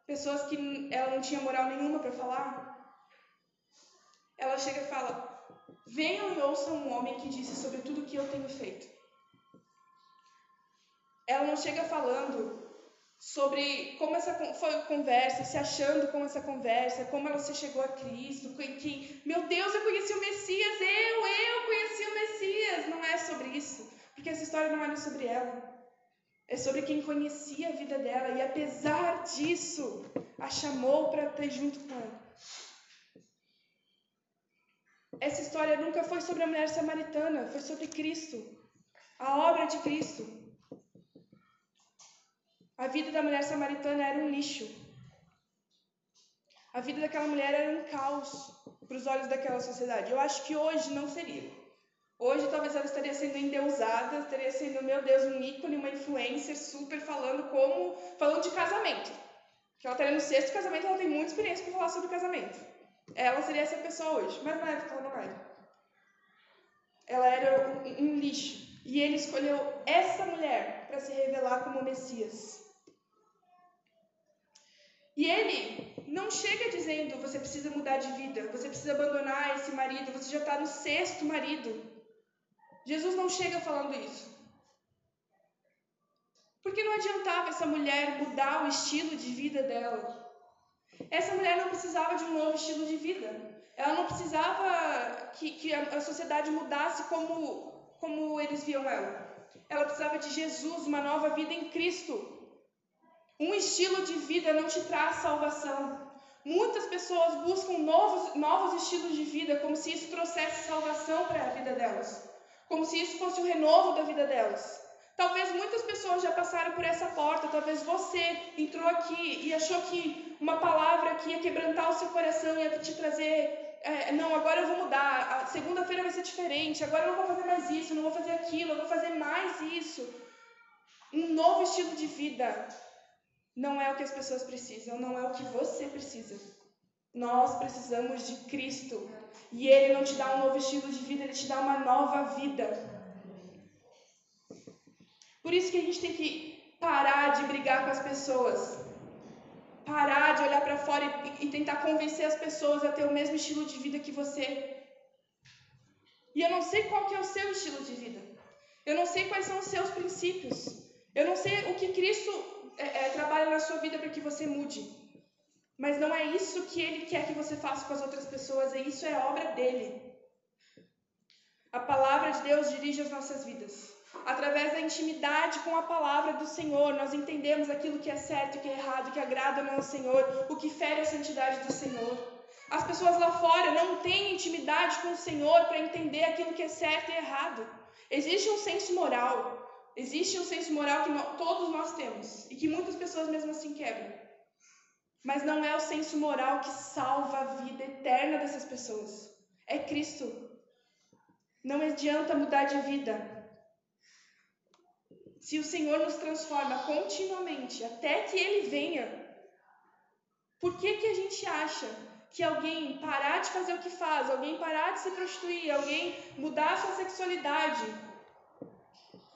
pessoas que ela não tinha moral nenhuma para falar, ela chega e fala: Venham e ouçam um homem que disse sobre tudo o que eu tenho feito. Ela não chega falando sobre como essa foi conversa, se achando com essa conversa, como ela se chegou a Cristo, que, meu Deus, eu conheci o Messias, eu, eu conheci o Messias. Não é sobre isso, porque essa história não era sobre ela. É sobre quem conhecia a vida dela e, apesar disso, a chamou para ter junto com ela. Essa história nunca foi sobre a mulher samaritana, foi sobre Cristo, a obra de Cristo. A vida da mulher samaritana era um lixo. A vida daquela mulher era um caos para os olhos daquela sociedade. Eu acho que hoje não seria. Hoje talvez ela estaria sendo endeusada, estaria sendo, meu Deus, um ícone, uma influencer super falando como, falando de casamento. Que ela estaria no sexto casamento, ela tem muita experiência para falar sobre casamento. Ela seria essa pessoa hoje, mas na época ela não era. Ela era um, um lixo. E ele escolheu essa mulher para se revelar como Messias. E ele não chega dizendo você precisa mudar de vida, você precisa abandonar esse marido, você já está no sexto marido. Jesus não chega falando isso. Porque não adiantava essa mulher mudar o estilo de vida dela. Essa mulher não precisava de um novo estilo de vida. Ela não precisava que, que a, sociedade mudasse como, como eles viam ela. Ela precisava de Jesus, uma nova vida em Cristo. Um estilo de vida não te traz salvação. Muitas pessoas buscam novos, novos estilos de vida como se isso trouxesse salvação para a vida delas como se isso fosse o renovo da vida delas. Talvez muitas pessoas já passaram por essa porta, talvez você entrou aqui e achou que uma palavra que ia quebrantar o seu coração, ia te trazer, é, não, agora eu vou mudar, segunda-feira vai ser diferente, agora eu não vou fazer mais isso, não vou fazer aquilo, eu vou fazer mais isso. Um novo estilo de vida não é o que as pessoas precisam, não é o que você precisa. Nós precisamos de Cristo. E Ele não te dá um novo estilo de vida, Ele te dá uma nova vida. Por isso que a gente tem que parar de brigar com as pessoas. Parar de olhar para fora e, e tentar convencer as pessoas a ter o mesmo estilo de vida que você. E eu não sei qual que é o seu estilo de vida. Eu não sei quais são os seus princípios. Eu não sei o que Cristo é, é, trabalha na sua vida para que você mude. Mas não é isso que ele quer que você faça com as outras pessoas, é isso é obra dele. A palavra de Deus dirige as nossas vidas. Através da intimidade com a palavra do Senhor, nós entendemos aquilo que é certo, e que é errado, que agrada não ao Senhor, o que fere a santidade do Senhor. As pessoas lá fora não têm intimidade com o Senhor para entender aquilo que é certo e errado. Existe um senso moral, existe um senso moral que todos nós temos e que muitas pessoas mesmo assim quebram. Mas não é o senso moral que salva a vida eterna dessas pessoas. É Cristo. Não adianta mudar de vida. Se o Senhor nos transforma continuamente até que Ele venha, por que, que a gente acha que alguém parar de fazer o que faz, alguém parar de se prostituir, alguém mudar a sua sexualidade,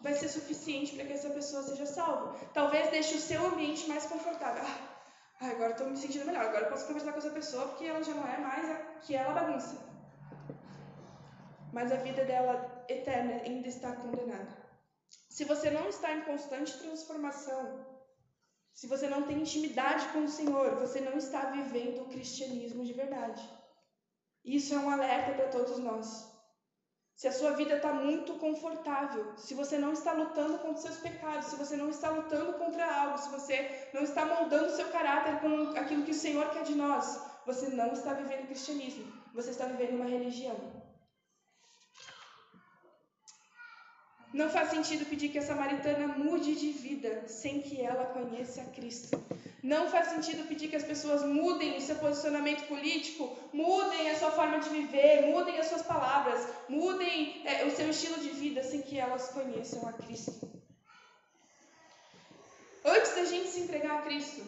vai ser suficiente para que essa pessoa seja salva? Talvez deixe o seu ambiente mais confortável. Ah, agora estou me sentindo melhor, agora posso conversar com essa pessoa porque ela já não é mais a que ela bagunça. Mas a vida dela eterna ainda está condenada. Se você não está em constante transformação, se você não tem intimidade com o Senhor, você não está vivendo o cristianismo de verdade. Isso é um alerta para todos nós se a sua vida está muito confortável, se você não está lutando contra seus pecados, se você não está lutando contra algo, se você não está moldando seu caráter com aquilo que o Senhor quer de nós, você não está vivendo cristianismo, você está vivendo uma religião. Não faz sentido pedir que a samaritana mude de vida sem que ela conheça Cristo. Não faz sentido pedir que as pessoas mudem o seu posicionamento político, mudem a sua forma de viver, mudem as suas palavras, mudem é, o seu estilo de vida sem que elas conheçam a Cristo. Antes da gente se entregar a Cristo,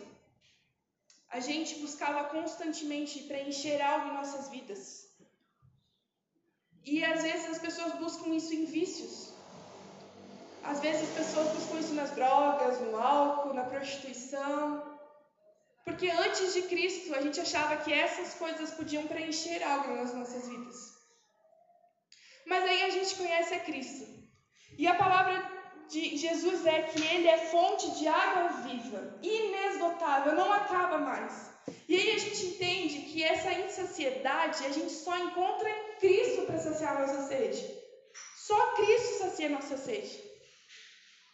a gente buscava constantemente preencher algo em nossas vidas. E às vezes as pessoas buscam isso em vícios. Às vezes as pessoas buscam isso nas drogas, no álcool, na prostituição. Porque antes de Cristo, a gente achava que essas coisas podiam preencher algo nas nossas vidas. Mas aí a gente conhece a Cristo. E a palavra de Jesus é que ele é fonte de água viva, inesgotável, não acaba mais. E aí a gente entende que essa insaciedade a gente só encontra em Cristo para saciar a nossa sede. Só Cristo sacia a nossa sede.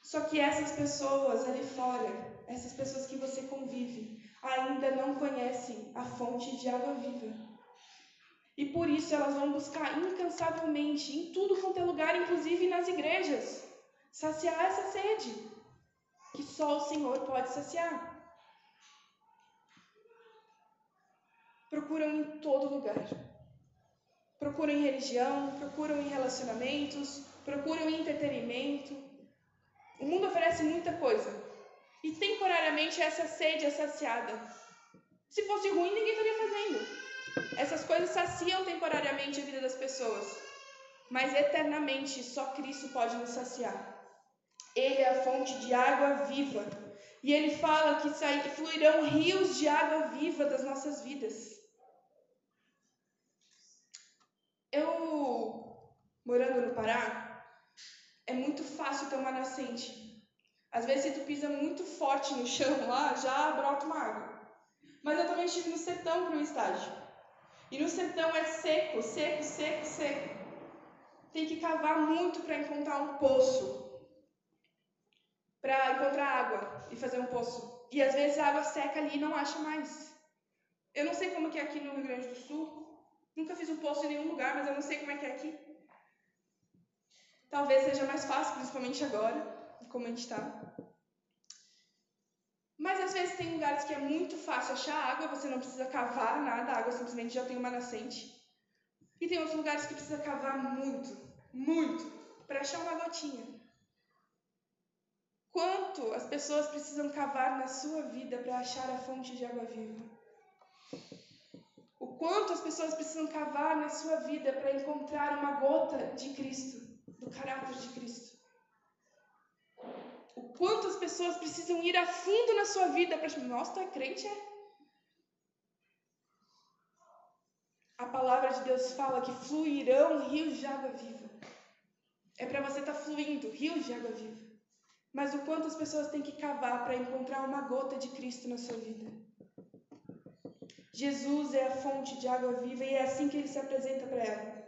Só que essas pessoas ali fora, essas pessoas que você convive, ainda não conhecem a fonte de água viva. E por isso elas vão buscar incansavelmente, em tudo quanto é lugar, inclusive nas igrejas, saciar essa sede que só o Senhor pode saciar. Procuram em todo lugar. Procuram em religião, procuram em relacionamentos, procuram em entretenimento, o mundo oferece muita coisa. E temporariamente essa sede é saciada. Se fosse ruim, ninguém estaria fazendo. Essas coisas saciam temporariamente a vida das pessoas. Mas eternamente só Cristo pode nos saciar. Ele é a fonte de água viva. E ele fala que fluirão rios de água viva das nossas vidas. Eu, morando no Pará, é muito fácil ter uma nascente. Às vezes, se tu pisa muito forte no chão lá, já brota uma água. Mas eu também estive no sertão para um estágio. E no sertão é seco, seco, seco, seco. Tem que cavar muito para encontrar um poço. Para encontrar água e fazer um poço. E às vezes a água seca ali e não acha mais. Eu não sei como que é aqui no Rio Grande do Sul. Nunca fiz um poço em nenhum lugar, mas eu não sei como é que é aqui. Talvez seja mais fácil, principalmente agora, como a gente está. Mas às vezes tem lugares que é muito fácil achar água, você não precisa cavar nada, a água simplesmente já tem uma nascente. E tem outros lugares que precisa cavar muito, muito, para achar uma gotinha. Quanto as pessoas precisam cavar na sua vida para achar a fonte de água viva? O quanto as pessoas precisam cavar na sua vida para encontrar uma gota de Cristo? Do caráter de Cristo. O quanto as pessoas precisam ir a fundo na sua vida para nossa, tu é crente, é? A palavra de Deus fala que fluirão rios de água viva. É para você estar tá fluindo rios de água viva. Mas o quanto as pessoas têm que cavar para encontrar uma gota de Cristo na sua vida. Jesus é a fonte de água viva e é assim que ele se apresenta para ela.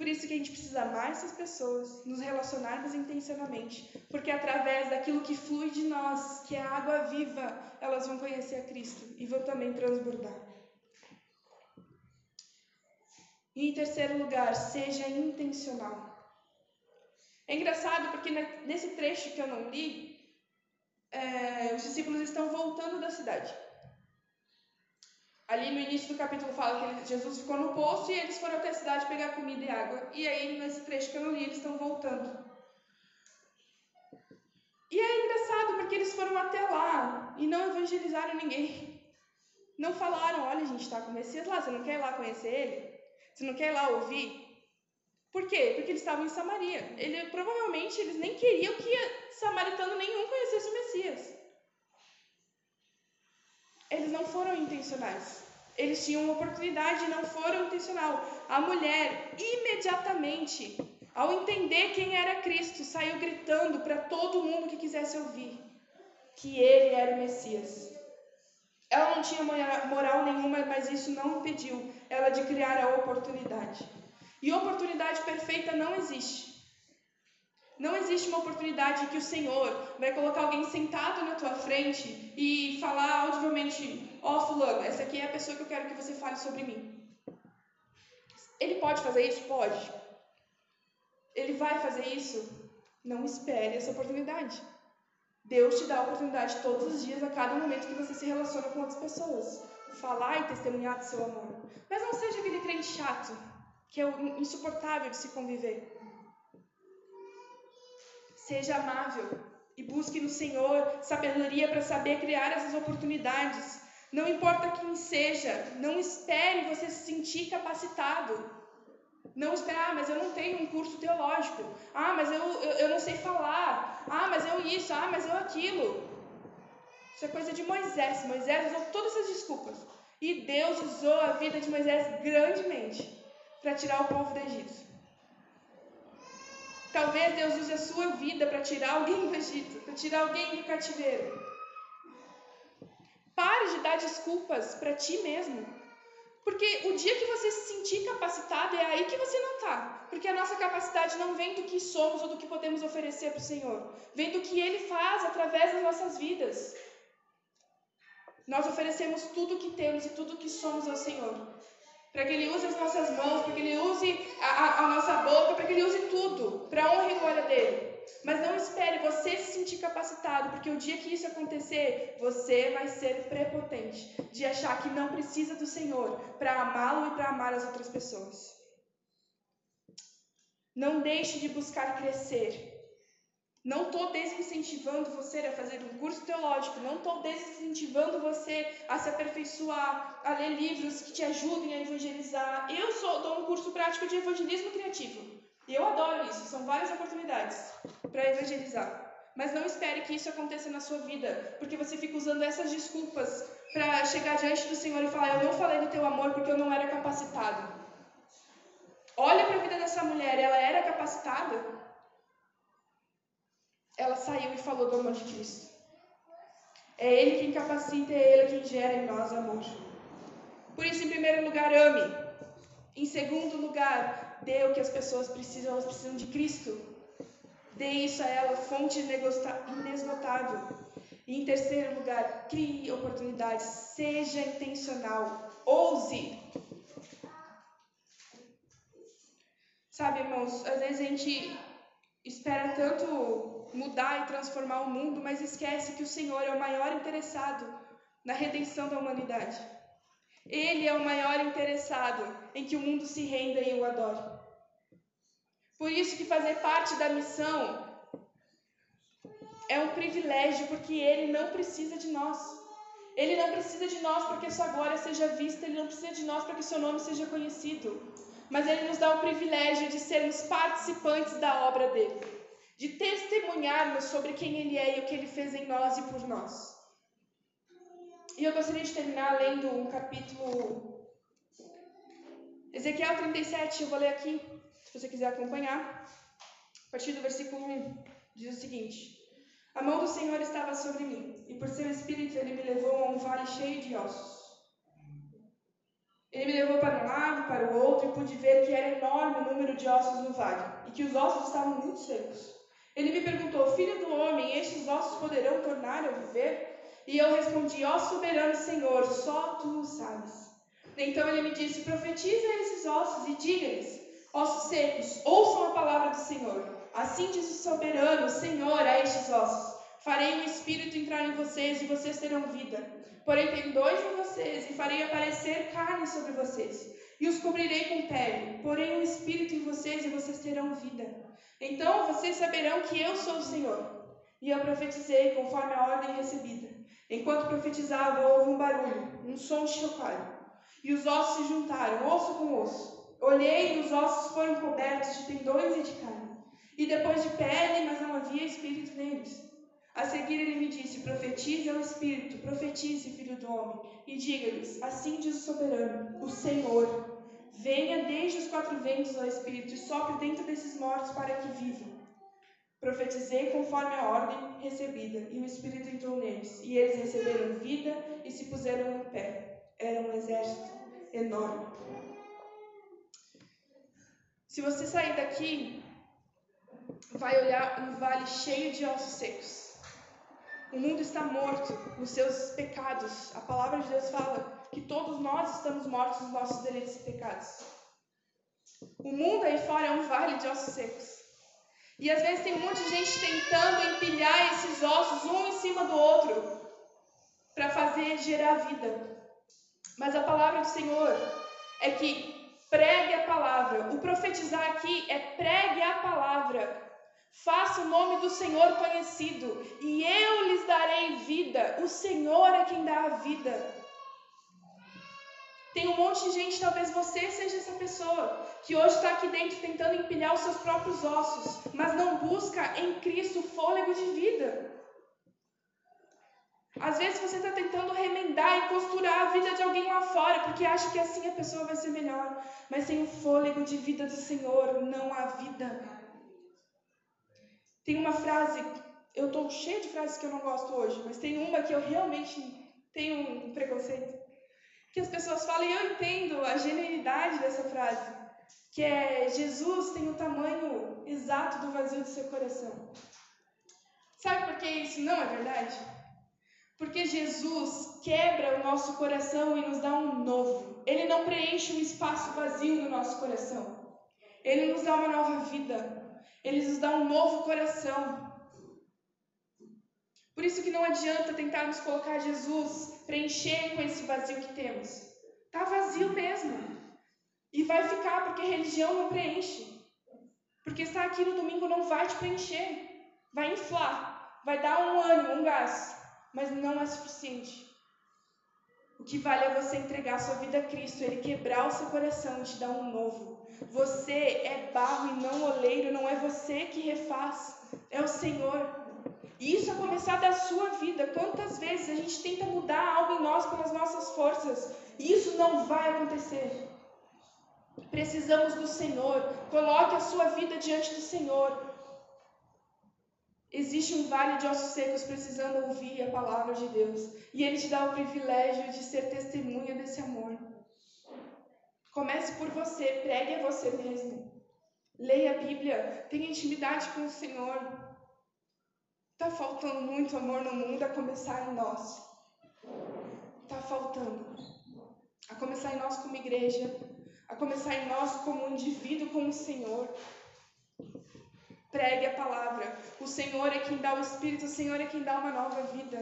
Por isso que a gente precisa amar essas pessoas, nos relacionarmos intencionalmente, porque através daquilo que flui de nós, que é a água viva, elas vão conhecer a Cristo e vão também transbordar. E em terceiro lugar, seja intencional. É engraçado porque nesse trecho que eu não li, é, os discípulos estão voltando da cidade. Ali no início do capítulo fala que Jesus ficou no poço e eles foram até a cidade pegar comida e água. E aí, nesse trecho que eu não li, eles estão voltando. E é engraçado porque eles foram até lá e não evangelizaram ninguém. Não falaram: olha, a gente está com o Messias lá, você não quer ir lá conhecer ele? Você não quer ir lá ouvir? Por quê? Porque eles estavam em Samaria. Ele, provavelmente eles nem queriam que samaritano nenhum conhecesse o Messias eles não foram intencionais. Eles tinham uma oportunidade e não foram intencional. A mulher, imediatamente, ao entender quem era Cristo, saiu gritando para todo mundo que quisesse ouvir que ele era o Messias. Ela não tinha moral nenhuma, mas isso não impediu ela de criar a oportunidade. E oportunidade perfeita não existe. Não existe uma oportunidade que o Senhor vai colocar alguém sentado na tua frente e falar audivelmente: Ó, oh, Fulano, essa aqui é a pessoa que eu quero que você fale sobre mim. Ele pode fazer isso? Pode. Ele vai fazer isso? Não espere essa oportunidade. Deus te dá a oportunidade todos os dias, a cada momento que você se relaciona com outras pessoas. Falar e testemunhar do seu amor. Mas não seja aquele crente chato, que é insuportável de se conviver. Seja amável e busque no Senhor sabedoria para saber criar essas oportunidades. Não importa quem seja, não espere você se sentir capacitado. Não esperar, ah, mas eu não tenho um curso teológico. Ah, mas eu, eu, eu não sei falar. Ah, mas eu isso. Ah, mas eu aquilo. Isso é coisa de Moisés. Moisés usou todas essas desculpas. E Deus usou a vida de Moisés grandemente. para tirar o povo do Egito. Talvez Deus use a sua vida para tirar alguém do Egito, para tirar alguém do cativeiro. Pare de dar desculpas para ti mesmo. Porque o dia que você se sentir capacitado é aí que você não está. Porque a nossa capacidade não vem do que somos ou do que podemos oferecer para o Senhor. Vem do que Ele faz através das nossas vidas. Nós oferecemos tudo o que temos e tudo o que somos ao Senhor. Para que Ele use as nossas mãos, para que Ele use a, a, a nossa boca, para que Ele use tudo, para a honra e glória dEle. Mas não espere você se sentir capacitado, porque o dia que isso acontecer, você vai ser prepotente de achar que não precisa do Senhor para amá-lo e para amar as outras pessoas. Não deixe de buscar crescer. Não estou desincentivando você a fazer um curso teológico, não estou desincentivando você a se aperfeiçoar, a ler livros que te ajudem a evangelizar. Eu sou, dou um curso prático de evangelismo criativo. E eu adoro isso, são várias oportunidades para evangelizar. Mas não espere que isso aconteça na sua vida, porque você fica usando essas desculpas para chegar diante do Senhor e falar: Eu não falei do teu amor porque eu não era capacitado. Olha para a vida dessa mulher, ela era capacitada. Ela saiu e falou do amor de Cristo. É Ele quem capacita, é Ele quem gera em nós amor. Por isso, em primeiro lugar, ame. Em segundo lugar, dê o que as pessoas precisam, elas precisam de Cristo. Dê isso a ela, fonte inesgotável. E em terceiro lugar, crie oportunidades, seja intencional, ouse. Sabe, irmãos, às vezes a gente espera tanto mudar e transformar o mundo, mas esquece que o Senhor é o maior interessado na redenção da humanidade. Ele é o maior interessado em que o mundo se renda e o adore. Por isso que fazer parte da missão é um privilégio, porque ele não precisa de nós. Ele não precisa de nós para que sua glória seja vista, ele não precisa de nós para que seu nome seja conhecido. Mas ele nos dá o privilégio de sermos participantes da obra dele, de testemunharmos sobre quem ele é e o que ele fez em nós e por nós. E eu gostaria de terminar lendo um capítulo. Ezequiel 37, eu vou ler aqui, se você quiser acompanhar. A partir do versículo 1, diz o seguinte: A mão do Senhor estava sobre mim, e por seu espírito ele me levou a um vale cheio de ossos. Ele me levou para um lado, para o outro, e pude ver que era enorme o número de ossos no vale, e que os ossos estavam muito secos. Ele me perguntou: Filho do homem, estes ossos poderão tornar a viver? E eu respondi: Ó soberano Senhor, só tu o sabes. Então ele me disse: Profetiza esses ossos e diga-lhes: Ossos secos, ouçam a palavra do Senhor. Assim diz o soberano Senhor a estes ossos: Farei um espírito entrar em vocês e vocês terão vida. Porém, tem dois em vocês e farei aparecer carne sobre vocês. E os cobrirei com pele. Porém, um espírito em vocês e vocês terão vida. Então vocês saberão que eu sou o Senhor. E eu profetizei conforme a ordem recebida. Enquanto profetizava, houve um barulho, um som de chocalho. E os ossos se juntaram, osso com osso. Olhei e os ossos foram cobertos de tendões e de carne. E depois de pele, mas não havia espírito neles. A seguir ele me disse: Profetize ao Espírito, profetize, filho do homem, e diga-lhes: Assim diz o soberano, o Senhor. Venha desde os quatro ventos ao Espírito e sopre dentro desses mortos para que vivam. Profetizei conforme a ordem recebida, e o Espírito entrou neles, e eles receberam vida e se puseram em pé. Era um exército enorme. Se você sair daqui, vai olhar um vale cheio de ossos secos. O mundo está morto nos seus pecados. A palavra de Deus fala que todos nós estamos mortos nos nossos delitos e pecados. O mundo aí fora é um vale de ossos secos. E às vezes tem um monte de gente tentando empilhar esses ossos um em cima do outro para fazer gerar vida. Mas a palavra do Senhor é que pregue a palavra. O profetizar aqui é pregue a palavra. Faça o nome do Senhor conhecido e eu lhes darei vida. O Senhor é quem dá a vida. Tem um monte de gente, talvez você seja essa pessoa, que hoje está aqui dentro tentando empilhar os seus próprios ossos, mas não busca em Cristo fôlego de vida. Às vezes você está tentando remendar e costurar a vida de alguém lá fora, porque acha que assim a pessoa vai ser melhor. Mas sem o fôlego de vida do Senhor, não há vida. Tem uma frase, eu estou cheia de frases que eu não gosto hoje, mas tem uma que eu realmente tenho um preconceito. Que as pessoas falam, e eu entendo a genuinidade dessa frase, que é Jesus tem o tamanho exato do vazio do seu coração. Sabe por que isso não é verdade? Porque Jesus quebra o nosso coração e nos dá um novo. Ele não preenche um espaço vazio no nosso coração. Ele nos dá uma nova vida. Ele nos dá um novo coração. Por isso que não adianta tentarmos colocar Jesus, preencher com esse vazio que temos. Tá vazio mesmo. E vai ficar porque religião não preenche. Porque estar aqui no domingo não vai te preencher. Vai inflar, vai dar um ânimo, um gás, mas não é suficiente. O que vale é você entregar sua vida a Cristo, Ele quebrar o seu coração e te dar um novo. Você é barro e não oleiro, não é você que refaz, é o Senhor. E isso a começar da sua vida. Quantas vezes a gente tenta mudar algo em nós pelas nossas forças e isso não vai acontecer. Precisamos do Senhor. Coloque a sua vida diante do Senhor. Existe um vale de ossos secos precisando ouvir a palavra de Deus. E Ele te dá o privilégio de ser testemunha desse amor. Comece por você, pregue a você mesmo. Leia a Bíblia, tenha intimidade com o Senhor. Está faltando muito amor no mundo, a começar em nós. Está faltando. A começar em nós como igreja, a começar em nós como indivíduo com o Senhor. Pregue a palavra. O Senhor é quem dá o Espírito, o Senhor é quem dá uma nova vida.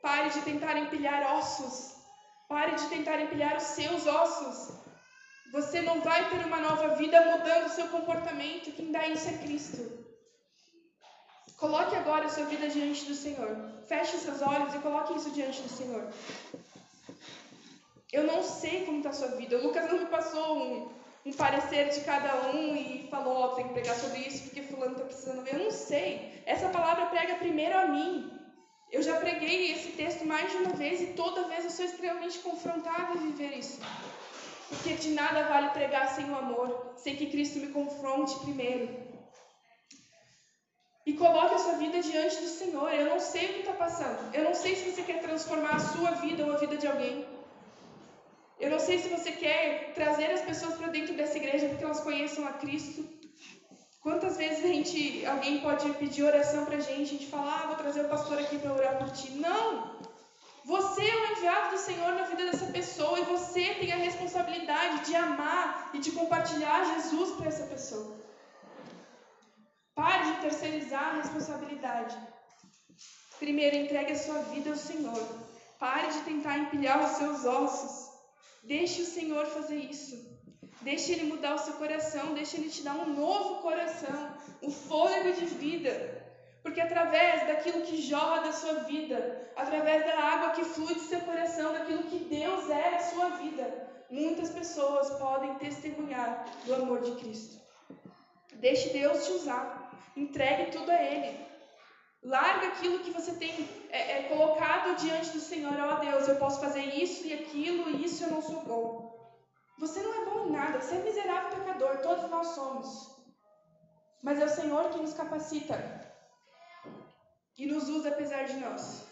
Pare de tentar empilhar ossos. Pare de tentar empilhar os seus ossos. Você não vai ter uma nova vida mudando o seu comportamento. Quem dá isso é Cristo. Coloque agora a sua vida diante do Senhor. Feche os seus olhos e coloque isso diante do Senhor. Eu não sei como está a sua vida. O Lucas não me passou um, um parecer de cada um e falou, ó, oh, tem que pregar sobre isso porque fulano está precisando ver. Eu não sei. Essa palavra prega primeiro a mim. Eu já preguei esse texto mais de uma vez e toda vez eu sou extremamente confrontada a viver isso. Porque de nada vale pregar sem o amor, sem que Cristo me confronte primeiro. E coloque a sua vida diante do Senhor. Eu não sei o que está passando. Eu não sei se você quer transformar a sua vida ou a vida de alguém. Eu não sei se você quer trazer as pessoas para dentro dessa igreja porque elas conheçam a Cristo. Quantas vezes a gente, alguém pode pedir oração para a gente, a gente fala, ah, vou trazer o pastor aqui para orar por ti. Não! Você é o enviado do Senhor na vida dessa pessoa e você tem a responsabilidade de amar e de compartilhar Jesus para essa pessoa. Pare de terceirizar a responsabilidade. Primeiro, entregue a sua vida ao Senhor. Pare de tentar empilhar os seus ossos. Deixe o Senhor fazer isso. Deixe Ele mudar o seu coração. Deixe Ele te dar um novo coração, um fôlego de vida. Porque através daquilo que jorra da sua vida, através da água que flui do seu coração, daquilo que Deus é na sua vida, muitas pessoas podem testemunhar do amor de Cristo. Deixe Deus te usar. Entregue tudo a Ele. Larga aquilo que você tem é, é, colocado diante do Senhor. Ó oh, Deus, eu posso fazer isso e aquilo, e isso eu não sou bom. Você não é bom em nada, você é miserável pecador, todos nós somos. Mas é o Senhor que nos capacita e nos usa apesar de nós.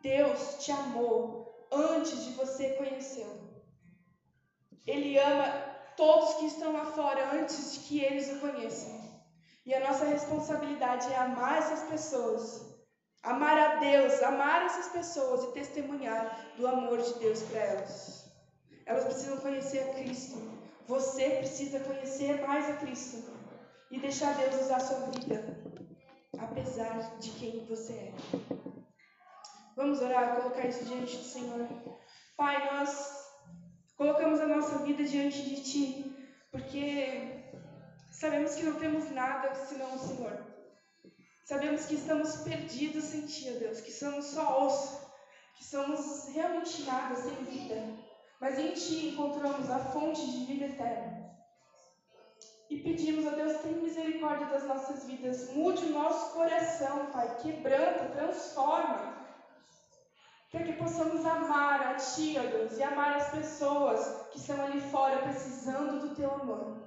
Deus te amou antes de você conhecê-lo. Ele ama todos que estão lá fora antes de que eles o conheçam. E a nossa responsabilidade é amar essas pessoas, amar a Deus, amar essas pessoas e testemunhar do amor de Deus para elas. Elas precisam conhecer a Cristo. Você precisa conhecer mais a Cristo e deixar Deus usar a sua vida, apesar de quem você é. Vamos orar, colocar isso diante do Senhor. Pai, nós colocamos a nossa vida diante de Ti, porque Sabemos que não temos nada senão o Senhor. Sabemos que estamos perdidos sem Ti, ó Deus, que somos só osso, que somos realmente nada sem vida. Mas em Ti encontramos a fonte de vida eterna. E pedimos, ó Deus, tenha misericórdia das nossas vidas. Mude o nosso coração, Pai. Quebranta, transforma. Para que possamos amar a Ti, ó Deus, e amar as pessoas que estão ali fora precisando do Teu amor.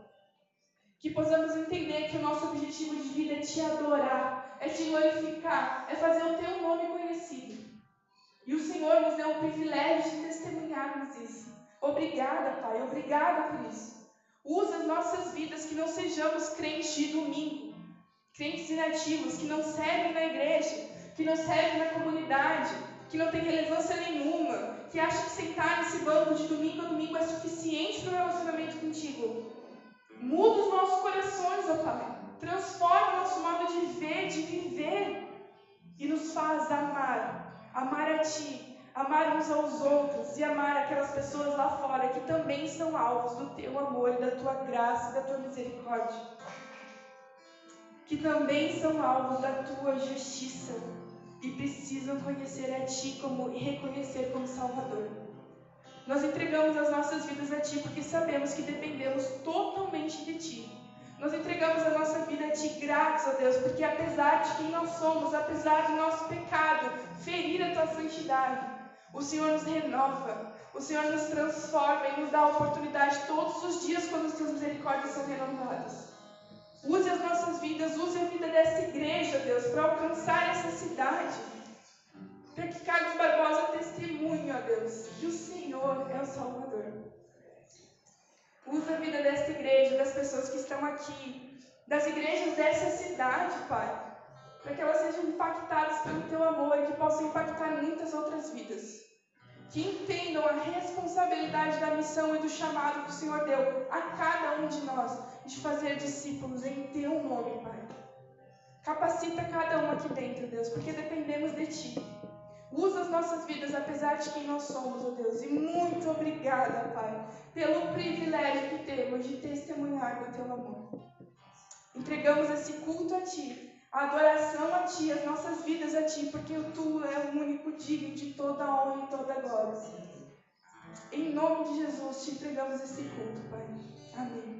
Que possamos entender que o nosso objetivo de vida é Te adorar, é Te glorificar, é fazer o Teu nome conhecido. E o Senhor nos deu o privilégio de testemunharmos isso. Obrigada, Pai, obrigada por isso. Usa as nossas vidas que não sejamos crentes de domingo, crentes inativos, que não servem na igreja, que não servem na comunidade, que não tem relevância nenhuma, que acha que sentar nesse banco de domingo a domingo é suficiente para o relacionamento contigo. Muda os nossos corações, ó Pai. Transforma o nosso modo de ver, de viver e nos faz amar, amar a Ti, amar uns aos outros e amar aquelas pessoas lá fora que também são alvos do teu amor, da tua graça e da tua misericórdia. Que também são alvos da tua justiça e precisam conhecer a ti como e reconhecer como Salvador. Nós entregamos as nossas vidas a ti porque sabemos que dependemos totalmente de ti. Nós entregamos a nossa vida a Ti, gratos a Deus, porque apesar de quem nós somos, apesar do nosso pecado ferir a Tua santidade, o Senhor nos renova, o Senhor nos transforma e nos dá a oportunidade todos os dias quando as tuas misericórdias são renovadas. Use as nossas vidas, use a vida dessa igreja, Deus, para alcançar essa cidade. Para que Carlos Barbosa testemunhe, ó Deus, que o Senhor é o Salvador. Use a vida dessa igreja, das pessoas que estão aqui, das igrejas dessa cidade, Pai para que elas sejam impactadas pelo teu amor e que possam impactar muitas outras vidas. Que entendam a responsabilidade da missão e do chamado que o Senhor deu a cada um de nós de fazer discípulos em teu nome, Pai. Capacita cada um aqui dentro, Deus, porque dependemos de ti. Usa as nossas vidas apesar de quem nós somos, ó oh Deus. E muito obrigada, Pai, pelo privilégio que temos de testemunhar do teu amor. Entregamos esse culto a Ti a adoração a Ti, as nossas vidas a Ti, porque Tu é o único digno de toda honra e toda glória. Em nome de Jesus, te entregamos esse culto, Pai. Amém.